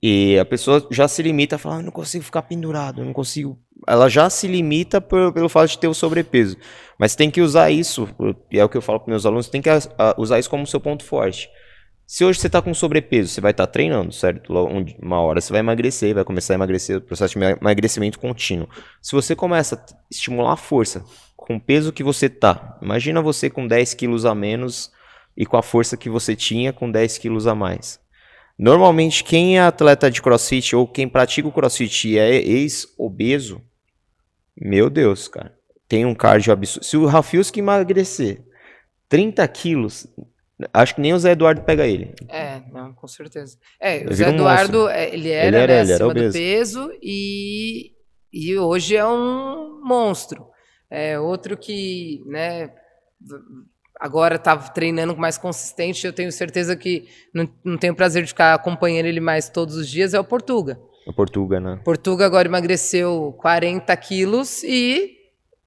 e a pessoa já se limita a falar, ah, não consigo ficar pendurado, não consigo. Ela já se limita por, pelo fato de ter o sobrepeso. Mas tem que usar isso, e é o que eu falo para meus alunos, tem que usar isso como seu ponto forte. Se hoje você está com sobrepeso, você vai estar tá treinando, certo? Uma hora você vai emagrecer, vai começar a emagrecer, o processo de emagrecimento contínuo. Se você começa a estimular a força com o peso que você tá, imagina você com 10 quilos a menos e com a força que você tinha com 10 quilos a mais. Normalmente, quem é atleta de crossfit ou quem pratica o crossfit e é ex-obeso, meu Deus, cara, tem um cardio absurdo. Se o Rafiuski emagrecer 30 quilos, acho que nem o Zé Eduardo pega ele. É, não, com certeza. É, o Zé Eduardo, é, ele era, ele era, né, ele acima do peso e, e hoje é um monstro. É outro que, né, agora está treinando mais consistente, eu tenho certeza que não, não tenho prazer de ficar acompanhando ele mais todos os dias, é o Portuga. O Portuga, né? Portuga agora emagreceu 40 quilos e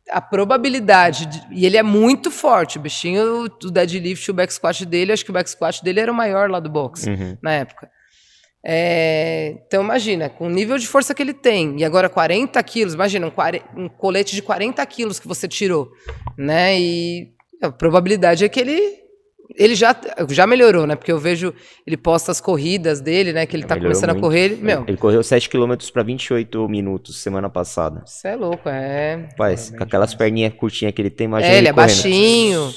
a probabilidade, de, e ele é muito forte, o bichinho, o deadlift, o back squat dele, acho que o back squat dele era o maior lá do box, uhum. na época. É, então imagina, com o nível de força que ele tem, e agora 40 quilos, imagina, um, um colete de 40 quilos que você tirou, né, e a probabilidade é que ele ele já, já melhorou, né? Porque eu vejo, ele posta as corridas dele, né? Que ele já tá começando muito. a correr. Ele, meu, ele correu 7 km para 28 minutos semana passada. Isso é louco, é. Rapaz, com aquelas perninhas curtinhas que ele tem, imagina. É, ele, ele é correndo. baixinho.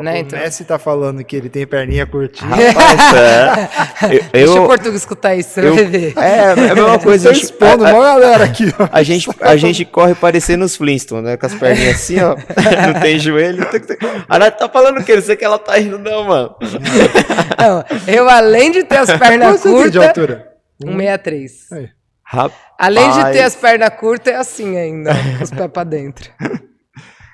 Né, o então... Messi tá falando que ele tem perninha curtinha. Rapaz, é. Eu, Deixa o Português escutar isso, você eu, vai ver. É, é a mesma coisa. Tô expondo a, galera aqui. Ó. A gente, a gente corre parecendo os Flintstones, né? Com as perninhas assim, ó. Não tem joelho. A Nath tá falando o quê? Não sei que ela tá rindo, não, mano. Não, eu, além de ter as pernas curtas... de altura? 1,63. Rapaz. Além de ter as pernas curtas, é assim ainda, com os pés pra dentro.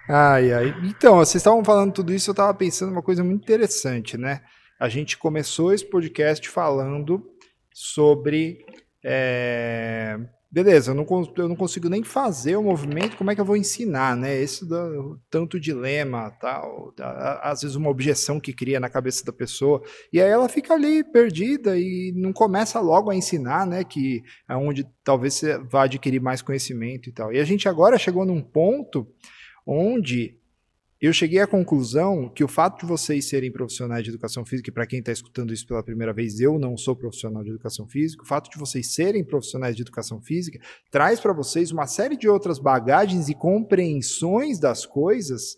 Ai, ai. Então, vocês estavam falando tudo isso, eu estava pensando uma coisa muito interessante, né? a gente começou esse podcast falando sobre. É, beleza, eu não, eu não consigo nem fazer o movimento, como é que eu vou ensinar, né? Esse tanto dilema, tal, às vezes uma objeção que cria na cabeça da pessoa, e aí ela fica ali perdida e não começa logo a ensinar, né? Que é onde talvez você vá adquirir mais conhecimento e tal. E a gente agora chegou num ponto onde eu cheguei à conclusão que o fato de vocês serem profissionais de educação física, e para quem está escutando isso pela primeira vez, eu não sou profissional de educação física, o fato de vocês serem profissionais de educação física traz para vocês uma série de outras bagagens e compreensões das coisas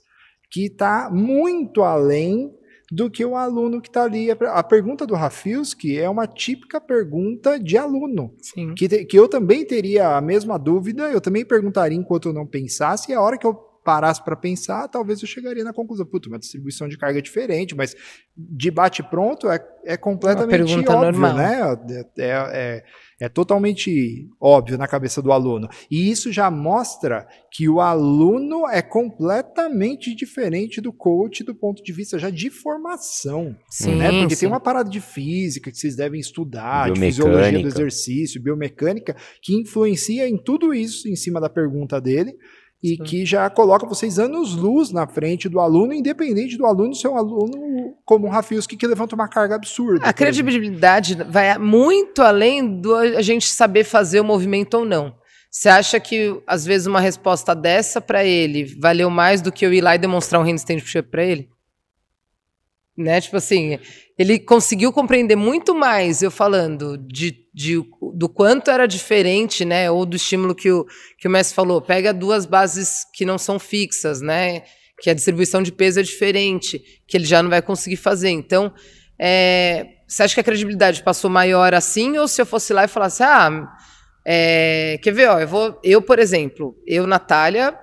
que está muito além do que o aluno que está ali. A pergunta do Rafilski é uma típica pergunta de aluno. Sim. Que, que eu também teria a mesma dúvida, eu também perguntaria enquanto eu não pensasse, e a hora que eu parasse para pensar, talvez eu chegaria na conclusão, puta, uma distribuição de carga é diferente, mas de bate pronto é, é completamente óbvio, normal. né? É, é, é, é, totalmente óbvio na cabeça do aluno. E isso já mostra que o aluno é completamente diferente do coach do ponto de vista já de formação. Sim, né? Porque sim. tem uma parada de física que vocês devem estudar, de fisiologia do exercício, biomecânica, que influencia em tudo isso em cima da pergunta dele e Sim. que já coloca vocês anos-luz na frente do aluno, independente do aluno ser um aluno como o Rafiuski, que levanta uma carga absurda. A credibilidade vai muito além do a gente saber fazer o movimento ou não. Você acha que, às vezes, uma resposta dessa para ele valeu mais do que eu ir lá e demonstrar um handstand push-up para ele? Né? Tipo assim, ele conseguiu compreender muito mais eu falando de, de, do quanto era diferente, né? Ou do estímulo que o, que o Messi falou. Pega duas bases que não são fixas, né? Que a distribuição de peso é diferente, que ele já não vai conseguir fazer. Então, é, você acha que a credibilidade passou maior assim? Ou se eu fosse lá e falasse, ah, é, quer ver, ó, eu vou. Eu, por exemplo, eu, Natália,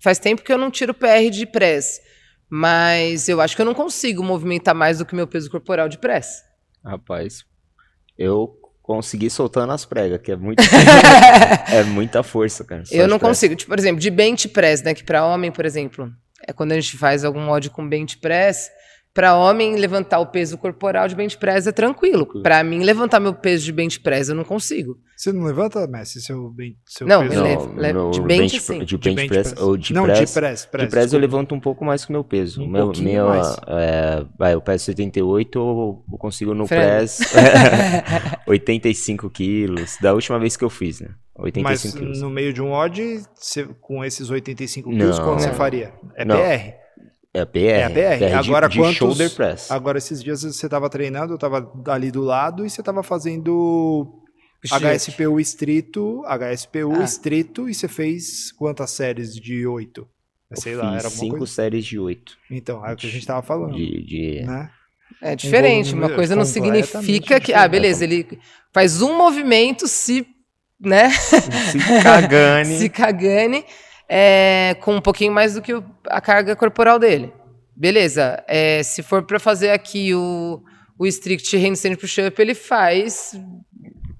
faz tempo que eu não tiro PR de press. Mas eu acho que eu não consigo movimentar mais do que meu peso corporal de press. Rapaz, eu consegui soltando as pregas, que é muito é muita força, cara. Eu não consigo, tipo, por exemplo, de bench press, né, que para homem, por exemplo, é quando a gente faz algum ódio com bench press, para homem, levantar o peso corporal de bench press é tranquilo. Para mim, levantar meu peso de bench press eu não consigo. Você não levanta, Messi, seu, ben, seu não, peso? Não, levo, de bench, bench sim. De bench, de bench press, press, ou de não, press. de press. press de press eu levanto um pouco mais que o meu peso. Um meu, meu é, vai, eu peso 78, eu consigo no Freno. press 85 quilos. Da última vez que eu fiz, né? 85 Mas quilos. no meio de um odd, com esses 85 quilos, quanto você faria? É não. PR? É a PR. É a PR. PR agora, de, de shoulder press. Agora, esses dias você estava treinando, eu estava ali do lado e você estava fazendo HSPU estrito, HSPU ah. estrito, e você fez quantas séries de oito? Sei eu lá, era cinco coisa... séries de oito. Então, é o que a gente estava falando. De, de... Né? É diferente, uma coisa não significa que. Ah, beleza, ele faz um movimento se. né? Se cagane. se cagane é, com um pouquinho mais do que o, a carga corporal dele. Beleza, é, se for para fazer aqui o, o strict handstand push-up, ele faz,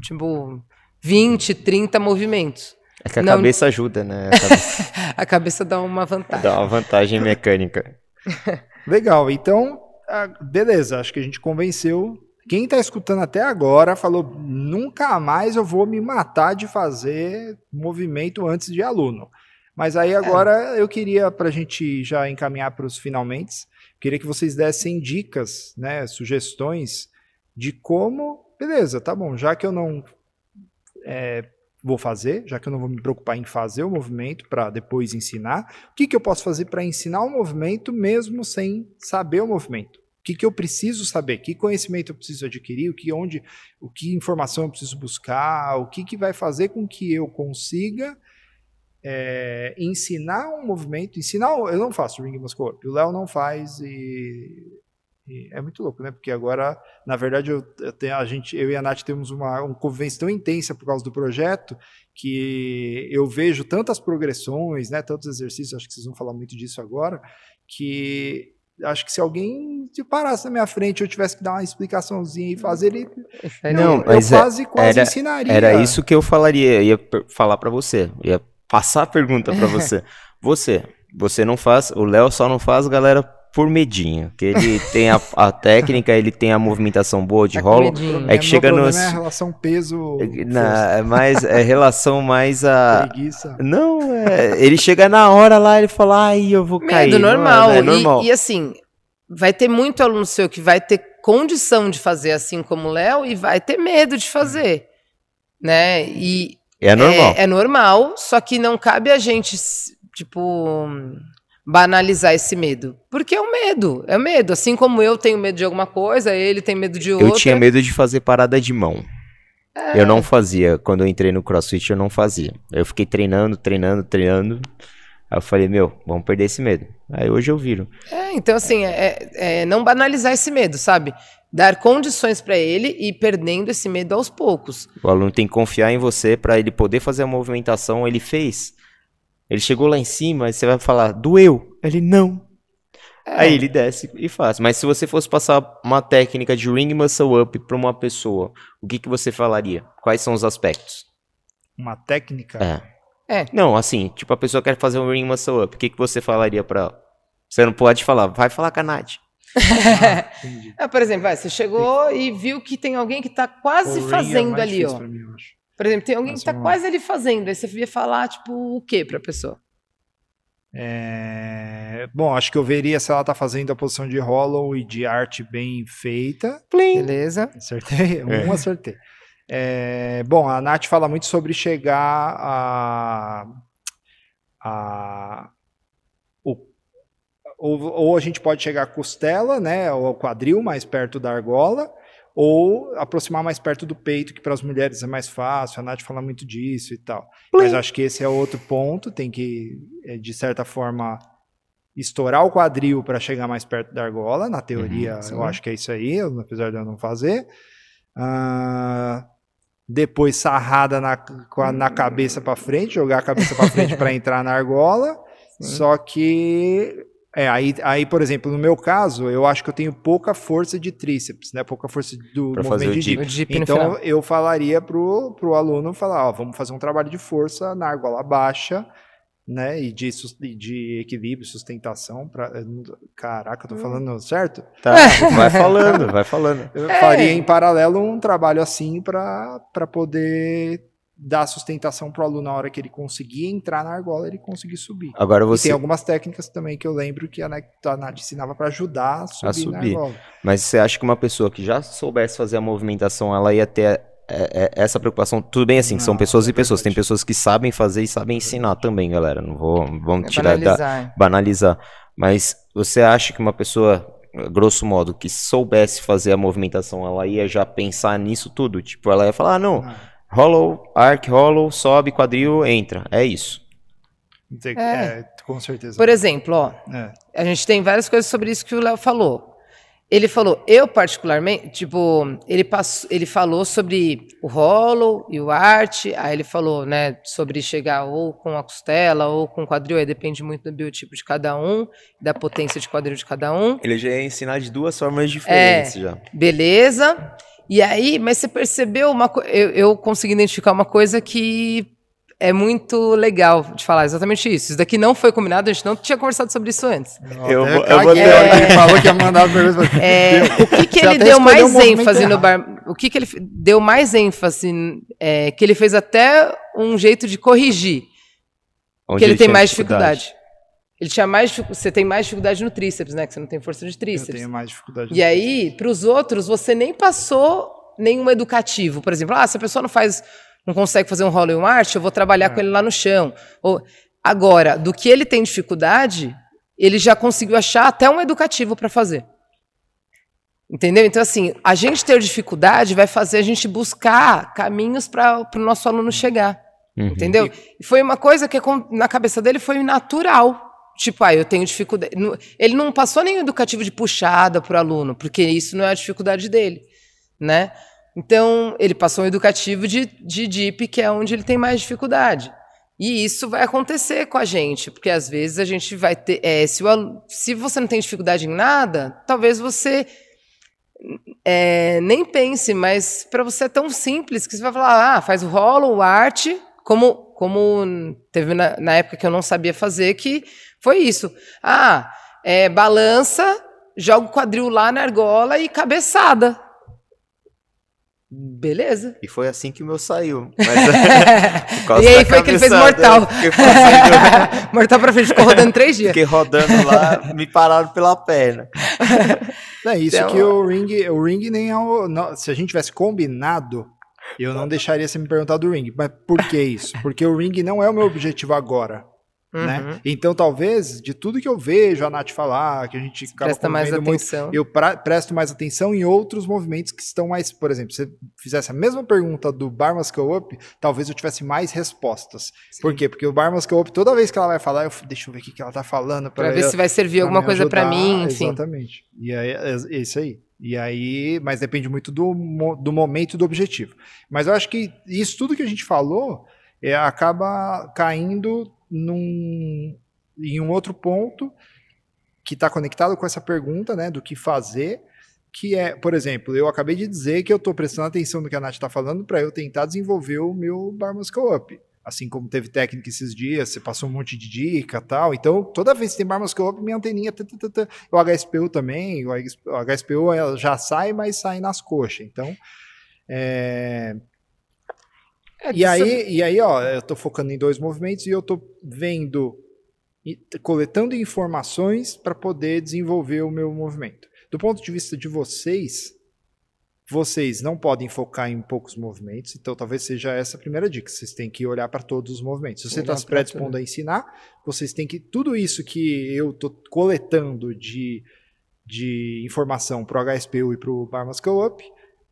tipo, 20, 30 movimentos. É que a Não... cabeça ajuda, né? A cabeça... a cabeça dá uma vantagem. Dá uma vantagem mecânica. Legal, então, beleza, acho que a gente convenceu. Quem está escutando até agora falou: nunca mais eu vou me matar de fazer movimento antes de aluno. Mas aí é. agora é. eu queria, para a gente já encaminhar para os finalmente, queria que vocês dessem dicas, né, sugestões de como, beleza, tá bom, já que eu não é, vou fazer, já que eu não vou me preocupar em fazer o movimento para depois ensinar, o que, que eu posso fazer para ensinar o movimento mesmo sem saber o movimento? O que, que eu preciso saber? Que conhecimento eu preciso adquirir? O que, onde, o que informação eu preciso buscar? O que, que vai fazer com que eu consiga é, ensinar um movimento, ensinar, eu não faço ring muscle up, o Léo não faz e, e, é muito louco, né? Porque agora, na verdade, eu, eu, tenho, a gente, eu e a Nath temos uma, uma convivência tão intensa por causa do projeto que eu vejo tantas progressões, né? Tantos exercícios, acho que vocês vão falar muito disso agora, que acho que se alguém te parasse na minha frente eu tivesse que dar uma explicaçãozinha e fazer ele não, eu, eu quase quase era, ensinaria era isso que eu falaria ia falar para você ia passar a pergunta para você. você, você não faz, o Léo só não faz, galera por medinho. Que ele tem a, a técnica, ele tem a movimentação boa de Tá com rolo. medinho. É que chega Meu no. é relação peso Na, é mais é relação mais a. preguiça. Não, é, ele chega na hora lá, ele fala, ai, eu vou cair. Medo Não é, normal. É, E- normal. E, assim, vai ter muito aluno seu que vai ter condição de fazer assim como o Léo e vai ter medo de fazer. Né? E É normal. É, é normal, só que não cabe a gente, tipo, banalizar esse medo. Porque é o medo, é o medo. Assim como eu tenho medo de alguma coisa, ele tem medo de outra. Eu tinha medo de fazer parada de mão. É. Eu não fazia. Quando eu entrei no CrossFit, eu não fazia. Eu fiquei treinando, treinando, treinando. Aí eu falei, meu, vamos perder esse medo. Aí hoje eu viro. É, então, assim, é, é não banalizar esse medo, sabe? Dar condições pra ele e perdendo esse medo aos poucos. O aluno tem que confiar em você para ele poder fazer a movimentação. Ele fez. Ele chegou lá em cima, aí você vai falar, doeu. Ele não. É. Aí ele desce e faz. Mas se você fosse passar uma técnica de ring muscle up para uma pessoa, o que, que você falaria? Quais são os aspectos? Uma técnica. É. É. Não, assim, tipo, a pessoa quer fazer um ring muscle up, o que, que você falaria pra ela? Você não pode falar, vai falar com a Nath. Ah. É, por exemplo, vai, você chegou e viu que tem alguém que tá quase é fazendo mais ali, ó. mim. Por exemplo, tem alguém que Nossa, tá vamos lá. quase ali fazendo. Aí você ia falar, tipo, o quê pra pessoa? É, Bom, acho que eu veria se ela tá fazendo a posição de hollow e de arte bem feita. Beleza? Acertei? Um acertei. É, bom, a Nath fala muito sobre chegar a. a ou, ou a gente pode chegar à costela, né? Ou ao quadril, mais perto da argola, ou aproximar mais perto do peito, que para as mulheres é mais fácil. A Nath fala muito disso e tal. Mas acho que esse é outro ponto. Tem que, eh, de certa forma, estourar o quadril para chegar mais perto da argola. Na teoria, sim. eu acho que é isso aí, apesar de eu não fazer. Ah, depois sarrada na, a- na cabeça para frente, jogar a cabeça para frente para entrar na argola. Só que é, aí, aí, por exemplo, no meu caso, eu acho que eu tenho pouca força de tríceps, né? Pouca força do Pra fazer movimento o de dip. dip. Então eu falaria pro, pro aluno falar, ó, vamos fazer um trabalho de força na argola baixa, né? E de, de equilíbrio, sustentação. Pra, não- caraca, eu tô falando certo? Tá, vai falando, vai falando. Eu É. faria em paralelo um trabalho assim para poder dar sustentação pro aluno na hora que ele conseguir entrar na argola, ele conseguir subir. Agora E você. tem algumas técnicas também que eu lembro que a Nath, a ensinava para ajudar a subir, na subir. argola. Mas você acha que uma pessoa que já soubesse fazer a movimentação, ela ia ter é, é, essa preocupação? Tudo bem assim, são Não, pessoas é e pessoas. Tem pessoas que sabem fazer e sabem ensinar também, galera. Não vou vamos É tirar da, banalizar. banalizar. Mas você acha que uma pessoa, grosso modo, que soubesse fazer a movimentação, ela ia já pensar nisso tudo? Tipo, ela ia falar, ah, não, Ah, hollow, arc, hollow, sobe, quadril, entra. É isso. É. é, com certeza. Por exemplo, ó, É. a gente tem várias coisas sobre isso que o Léo falou. Ele falou, eu particularmente, tipo, ele, passou, ele falou sobre o hollow e o art, aí ele falou, né, sobre chegar ou com a costela ou com o quadril, aí depende muito do biotipo de cada um, da potência de quadril de cada um. Ele já ia ensinar de duas formas diferentes já. Beleza. E aí, mas você percebeu uma coisa. Eu, eu consegui identificar uma coisa que é muito legal de falar, exatamente isso. Isso daqui não foi combinado, a gente não tinha conversado sobre isso antes. Eu eu vou a ter- hora que Ele falou que ia mandar pergunta. É, o que, que ele deu mais movimento ênfase no bar. O que, que ele deu mais ênfase? É, que ele fez até um jeito de corrigir. Onde que ele, tem mais dificuldade. Ele tinha mais Você tem mais dificuldade no tríceps, né? Que você não tem força de Eu tríceps. tenho mais dificuldade. E aí, para os outros, você nem passou nenhum educativo. Por exemplo, ah, se a pessoa não faz, não consegue fazer um rolo e um arte, eu vou trabalhar com ele lá no chão. Ou, agora, do que ele tem dificuldade, ele já conseguiu achar até um educativo para fazer. Entendeu? Então, assim, a gente ter dificuldade vai fazer a gente buscar caminhos para o nosso aluno chegar. Uhum. Entendeu? E foi uma coisa que na cabeça dele foi natural. Tipo, ah, eu tenho dificuldade. Ele não passou nenhum educativo de puxada para o aluno, porque isso não é a dificuldade dele, né? Então, ele passou um educativo de, de DIP, que é onde ele tem mais dificuldade. E isso vai acontecer com a gente, porque às vezes a gente vai ter. é, se, o se você não tem dificuldade em nada, talvez você é, nem pense, mas para você é tão simples que você vai falar, ah, faz o rolo, o arte, como, como teve na, na época que eu não sabia fazer, que foi isso. Ah, é, balança, joga o quadril lá na argola e cabeçada. Beleza. E foi assim que o meu saiu. Mas, e aí foi que ele fez mortal. mortal pra frente, ficou rodando três dias. Fiquei rodando lá, me pararam pela perna. É isso então, que o ring, o ring nem é o, não, se a gente tivesse combinado, eu não deixaria você me perguntar do ring. Mas por que isso? Porque o ring não é o meu objetivo agora. Né? Uhum. Né? Então, talvez, de tudo que eu vejo a Nath falar, que a gente presta mais atenção. Muito, eu pra, presto mais atenção em outros movimentos que estão mais. Por exemplo, se você fizesse a mesma pergunta do Bar Muscle Up, talvez eu tivesse mais respostas. Sim. Por quê? Porque o Bar Muscle Up, toda vez que ela vai falar, eu, deixa eu ver o que, ela tá falando. Para ver se vai servir alguma coisa para mim, enfim. Exatamente. E aí, é, é isso aí. E aí, mas depende muito do, do momento e do objetivo. Mas eu acho que isso tudo que a gente falou é, acaba caindo num, em um outro ponto que está conectado com essa pergunta, né, do que fazer, que é, por exemplo, eu acabei de dizer que eu estou prestando atenção no que a Nath está falando para eu tentar desenvolver o meu Bar Muscle Up. Assim como teve técnica esses dias, você passou um monte de dica tal. Então, toda vez que tem Bar Muscle Up, minha anteninha, tata, o HSPU também, o HSPU já sai, mas sai nas coxas. Então, é, é, e, aí, e aí, ó, eu estou focando em dois movimentos e eu estou vendo, coletando informações para poder desenvolver o meu movimento. Do ponto de vista de vocês, vocês não podem focar em poucos movimentos, então talvez seja essa a primeira dica. Vocês têm que olhar para todos os movimentos. Se você está se predispondo a ensinar, vocês têm que. Tudo isso que eu estou coletando de, de informação para o HSPU e para o Bar Muscle Up,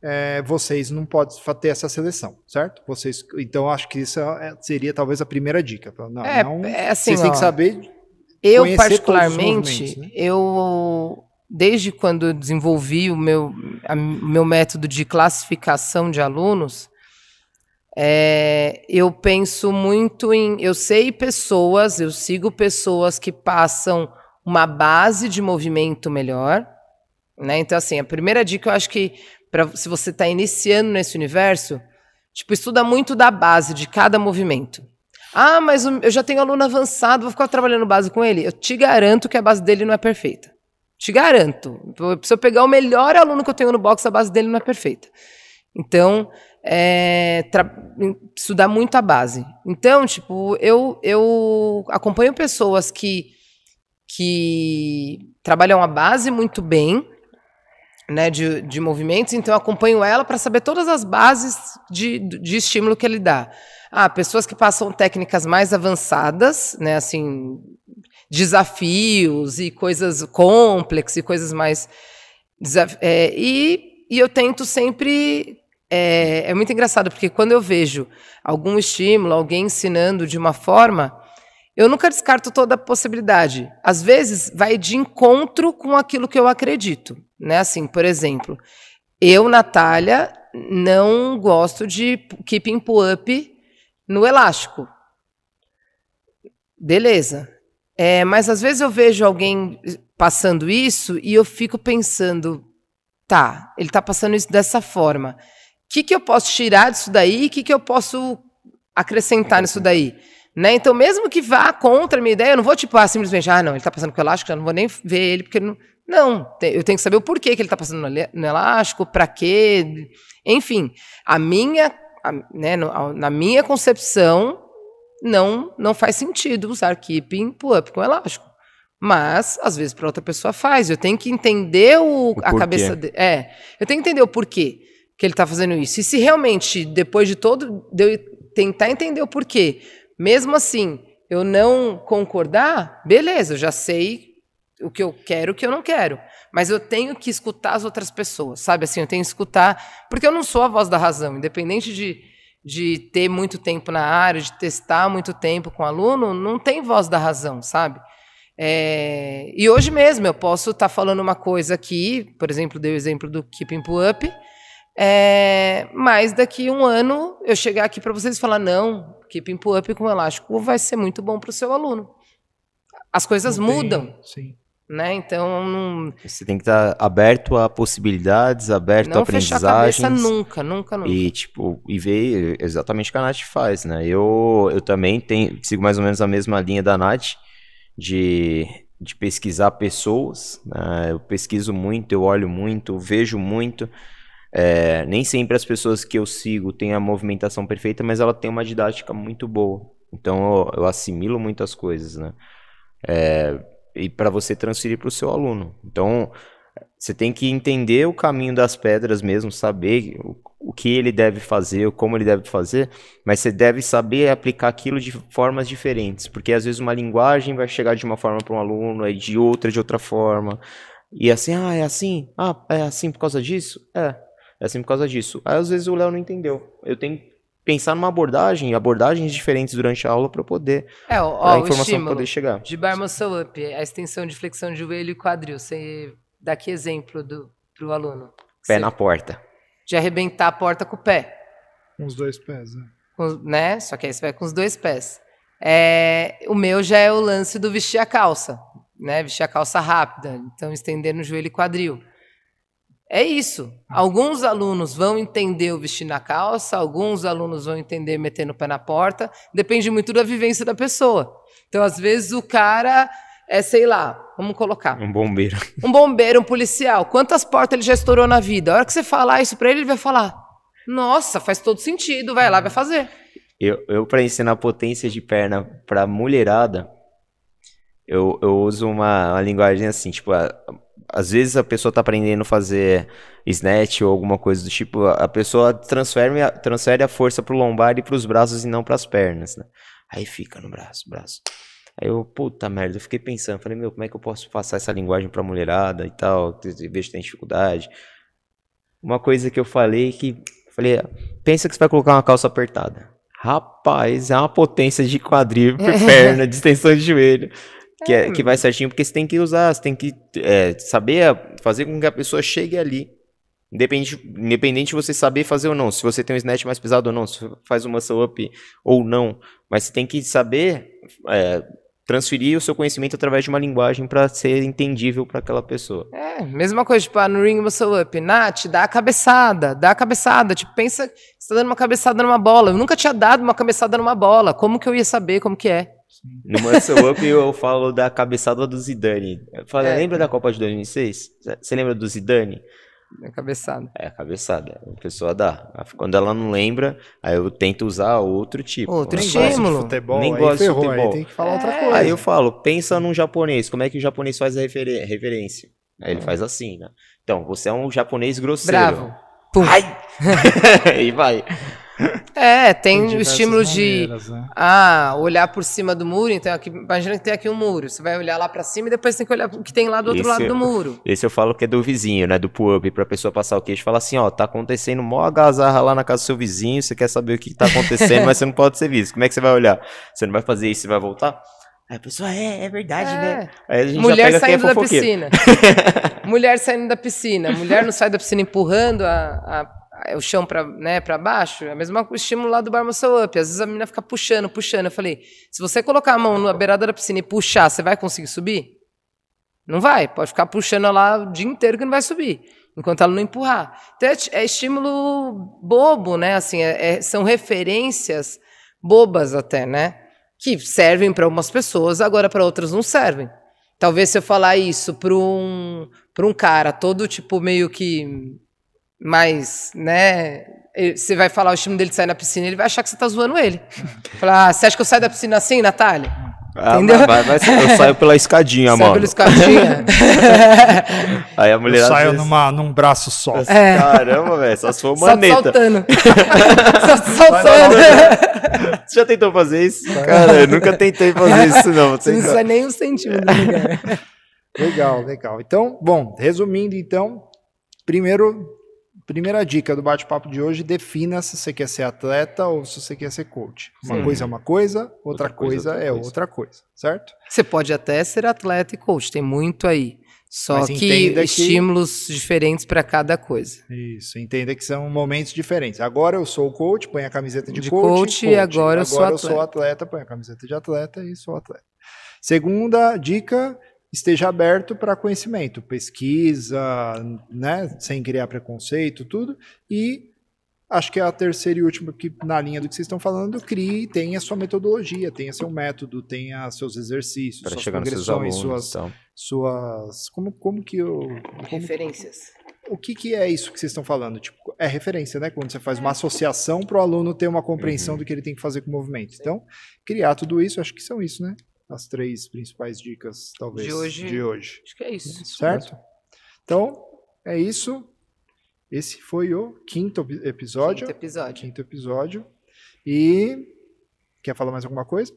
é, vocês não podem ter essa seleção, certo? Vocês, então acho que isso é, seria talvez a primeira dica. Não, é, não, é assim, vocês têm que saber. Eu particularmente, né? eu desde quando eu desenvolvi o meu, a, meu método de classificação de alunos, é, eu penso muito em. Eu sei pessoas, eu sigo pessoas que passam uma base de movimento melhor. Né? Então, assim, a primeira dica eu acho que se você está iniciando nesse universo, tipo, estuda muito da base de cada movimento. Ah, mas eu já tenho aluno avançado, vou ficar trabalhando base com ele. Eu te garanto que a base dele não é perfeita. Te garanto. Se eu pegar o melhor aluno que eu tenho no box, a base dele não é perfeita. Então, é, estudar muito a base. Então, tipo, eu, eu acompanho pessoas que, que trabalham a base muito bem, né, de, de movimentos, então eu acompanho ela para saber todas as bases de, de estímulo que ele dá. Ah, pessoas que passam técnicas mais avançadas, né, assim, desafios e coisas complexas e coisas mais. É, e, e eu tento sempre. É, é muito engraçado, porque quando eu vejo algum estímulo, alguém ensinando de uma forma, eu nunca descarto toda a possibilidade. Às vezes, vai de encontro com aquilo que eu acredito. Né? Assim, por exemplo, eu, Natália, não gosto de keeping pull-up no elástico. Beleza. É, mas às vezes eu vejo alguém passando isso e eu fico pensando, tá, ele está passando isso dessa forma. O que, que eu posso tirar disso daí? O que, que eu posso acrescentar nisso daí? Né? Então, mesmo que vá contra a minha ideia, eu não vou, tipo, ah, simplesmente, ah, não, ele está passando com elástico, já não vou nem ver ele, porque não. Não, eu tenho que saber o porquê que ele está passando no elástico, para quê. Enfim, a minha, a, né, na minha concepção, não, não faz sentido usar keeping pull-up com elástico. Mas, às vezes, para outra pessoa faz. Eu tenho que entender o, o a cabeça dele. É, eu tenho que entender o porquê que ele está fazendo isso. E se realmente, depois de todo, de eu tentar entender o porquê, mesmo assim, eu não concordar, beleza, eu já sei o que eu quero, o que eu não quero. Mas eu tenho que escutar as outras pessoas, sabe? Assim, eu tenho que escutar, porque eu não sou a voz da razão, independente de, de ter muito tempo na área, de testar muito tempo com aluno, não tem voz da razão, sabe? É, e hoje mesmo eu posso estar tá falando uma coisa aqui, por exemplo, dei o exemplo do Keeping Up, é, mas daqui um ano eu chegar aqui para vocês e falar: não, keeping up com elástico vai ser muito bom para o seu aluno. As coisas mudam. Sim. Né? Então não... você tem que estar aberto a possibilidades, aberto não a aprendizagens. Não fechar a cabeça nunca, nunca, nunca. E tipo e ver exatamente o que a Nath faz, né? Eu eu também tenho sigo mais ou menos a mesma linha da Nath de de pesquisar pessoas. Né? Eu pesquiso muito, eu olho muito, vejo muito. É, nem sempre as pessoas que eu sigo têm a movimentação perfeita, mas ela tem uma didática muito boa. Então eu, eu assimilo muitas coisas, né? É, e para você transferir para o seu aluno. Então você tem que entender o caminho das pedras mesmo, saber o, o que ele deve fazer, como ele deve fazer, mas você deve saber aplicar aquilo de formas diferentes, porque às vezes uma linguagem vai chegar de uma forma para um aluno, aí de outra de outra forma. E assim, ah, é assim? Ah, é assim por causa disso? É. É assim por causa disso. Aí às vezes o Léo não entendeu. Eu tenho pensar numa abordagem, abordagens diferentes durante a aula para poder é, ó, a informação poder chegar. De bar muscle up, a extensão de flexão de joelho e quadril. Você dá que exemplo do pro aluno? Pé Você, na porta. De arrebentar a porta com o pé. Com os dois pés, né? Com, né? Só que aí você vai com os dois pés. É, o meu já é o lance do vestir a calça, né? Vestir a calça rápida, então estender no joelho e quadril. É isso. Alguns alunos vão entender o vestir na calça, alguns alunos vão entender metendo o pé na porta. Depende muito da vivência da pessoa. Então, às vezes, o cara é, sei lá, vamos colocar. Um bombeiro. Um bombeiro, um policial. Quantas portas ele já estourou na vida? A hora que você falar isso para ele, ele vai falar: Nossa, faz todo sentido, vai lá, vai fazer. Eu, eu para ensinar potência de perna para mulherada, eu, eu uso uma, uma linguagem assim, tipo, a, às vezes a pessoa está aprendendo a fazer snatch ou alguma coisa do tipo, a pessoa transfere, transfere a força pro lombar e pros braços e não para as pernas, né? Aí fica no braço, braço. Aí eu, puta merda, eu fiquei pensando, falei, meu, como é que eu posso passar essa linguagem pra mulherada e tal, vejo que tem dificuldade. Uma coisa que eu falei que, falei, pensa que você vai colocar uma calça apertada. Rapaz, é uma potência de quadril, perna, de extensão de joelho que, é, que vai certinho, porque você tem que usar, você tem que é, saber fazer com que a pessoa chegue ali. Independente, independente de você saber fazer ou não, se você tem um snatch mais pesado ou não, se faz um muscle up ou não, mas você tem que saber é, transferir o seu conhecimento através de uma linguagem para ser entendível para aquela pessoa. É, mesma coisa, tipo, ah, no ring muscle up, Nath, dá a cabeçada, dá a cabeçada, tipo, pensa você tá dando uma cabeçada numa bola, eu nunca tinha dado uma cabeçada numa bola, como que eu ia saber como que é? No Muscle Up eu falo da cabeçada do Zidane. Falo, é. lembra da Copa de 2006? Você lembra do Zidane? É cabeçada. É, a cabeçada. A pessoa dá. Quando ela não lembra, aí eu tento usar outro tipo. Outro Nem estímulo. futebol, Nem gosto de futebol. Aí tem que falar é. outra coisa. Aí eu falo, pensa num japonês. Como é que o japonês faz a referência? Aí ele faz assim, né? Então, você é um japonês grosseiro. Bravo. Pum. Ai! e vai. É, tem, tem o estímulo maneiras, de né? ah, olhar por cima do muro. Então, aqui, imagina que tem aqui um muro. Você vai olhar lá para cima e depois tem que olhar o que tem lá do outro esse, lado do muro. Esse eu falo que é do vizinho, né? Do pull-up, pra pessoa passar o queixo e falar assim: ó, tá acontecendo mó agazarra lá na casa do seu vizinho. Você quer saber o que tá acontecendo, mas você não pode ser visto. Como é que você vai olhar? Você não vai fazer isso e vai voltar? Aí a pessoa, é, é verdade, né? é. né? Aí a gente Mulher já pega saindo é da piscina. Mulher saindo da piscina. Mulher não sai da piscina empurrando a, a o chão para né, baixo, é o mesmo estímulo lá do bar muscle up. Às vezes a menina fica puxando, puxando. Eu falei, se você colocar a mão na beirada da piscina e puxar, você vai conseguir subir? Não vai, pode ficar puxando lá o dia inteiro que não vai subir, enquanto ela não empurrar. Então é, é estímulo bobo, né? Assim, é, é, são referências bobas até, né? Que servem para algumas pessoas, agora para outras não servem. Talvez se eu falar isso para um, um cara todo tipo meio que mas, né, você vai falar o time dele de sair na piscina, ele vai achar que você tá zoando ele. Falar, ah, você acha que eu saio da piscina assim, Natália? Ah, Entendeu? Vai, vai, eu saio pela escadinha, Sai mano. pela escadinha. Aí a mulher. Eu saio vezes... numa, num braço só. É. Caramba, velho. Só se for maneta. Só saltando. só saltando. Você já tentou fazer isso? Cara, eu nunca tentei fazer isso, não. Você não sai nem um centímetro do lugar. Legal, legal. Então, bom, resumindo, então, primeiro Primeira dica do bate-papo de hoje: defina se você quer ser atleta ou se você quer ser coach. Uma Sim. coisa é uma coisa, outra, outra coisa, coisa, é outra, outra coisa, certo? Você pode até ser atleta e coach, tem muito aí. Só que estímulos que... diferentes para cada coisa. Isso, entenda que são momentos diferentes. Agora eu sou coach, põe a camiseta de, de coach, coach, e agora, eu, sou agora eu sou atleta, põe a camiseta de atleta e sou atleta. Segunda dica, esteja aberto para conhecimento, pesquisa, né, sem criar preconceito, tudo, e Acho que é a terceira e última que, na linha do que vocês estão falando, crie, tenha sua metodologia, tenha seu método, tenha seus exercícios, Para suas progressões, alunos. suas, então. suas. Como, como que eu. como- Referências. o que, que é isso que vocês estão falando? Tipo, é referência, né? Quando você faz uma associação para o aluno ter uma compreensão Uhum. do que ele tem que fazer com o movimento. Então, criar tudo isso, acho que são isso, né? As três principais dicas, talvez, De hoje. De hoje. Acho que é isso. Certo? Então, é isso. Esse foi o quinto epi- episódio. Quinto episódio. Quinto episódio. E. Quer falar mais alguma coisa?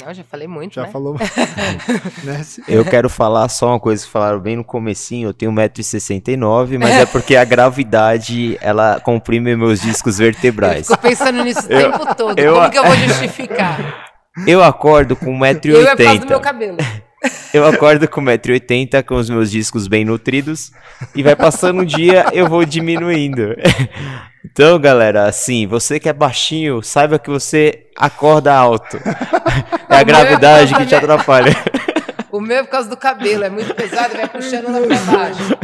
Não, já falei muito, Já né? falou. né? Eu quero falar só uma coisa que falaram bem no comecinho, eu tenho 1,69m, mas é porque a gravidade, ela comprime meus discos Eu vertebrais. fico pensando nisso o Eu- tempo todo. eu- Como que eu vou justificar? Eu acordo com Eu é por causa do meu 1,80m. cabelo. Eu acordo com 1,80m, com os meus discos bem nutridos, e vai passando um dia, eu vou diminuindo. Então, galera, assim, você que é baixinho, saiba que você acorda alto. É a gravidade que te atrapalha. O meu é por causa do cabelo, é muito pesado, vai puxando lá pra baixo.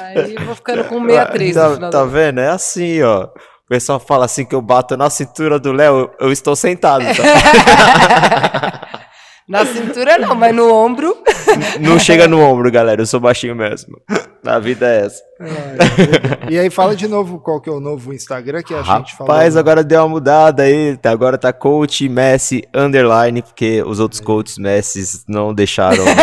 Aí eu vou ficando com 63 no Tá, final tá do... vendo? É assim, ó. O pessoal fala assim que eu bato na cintura do Léo, eu estou sentado, tá? Na cintura não, mas no ombro. Não chega no ombro, galera, eu sou baixinho mesmo. A vida é essa. e aí, fala de novo qual que é o novo Instagram que a gente falou. Rapaz, agora deu uma mudada aí, tá- agora tá coach Messi underline, porque os outros coaches Messi não deixaram.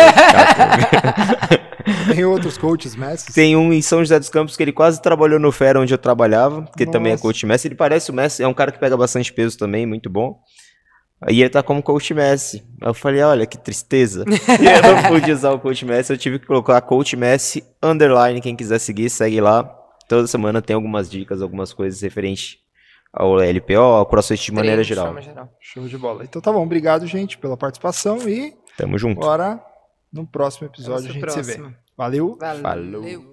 Tem outros coaches mestres? Tem um em São José dos Campos que ele quase trabalhou no Fera onde eu trabalhava, que também é Nossa. coach Messi. Ele parece o Messi, é um cara que pega bastante peso também, muito bom. Aí ele tá como coach Messi. Aí eu falei, olha que tristeza. e eu não pude usar o coach Messi, eu tive que colocar coach Messi underline. Quem quiser seguir, segue lá. Toda semana tem algumas dicas, algumas coisas referentes ao LPO, ao CrossFit de maneira geral. geral. Show de bola. Então tá bom, obrigado, gente, pela participação e Tamo junto. agora no próximo episódio a gente se vê. Valeu. Valeu. Falou.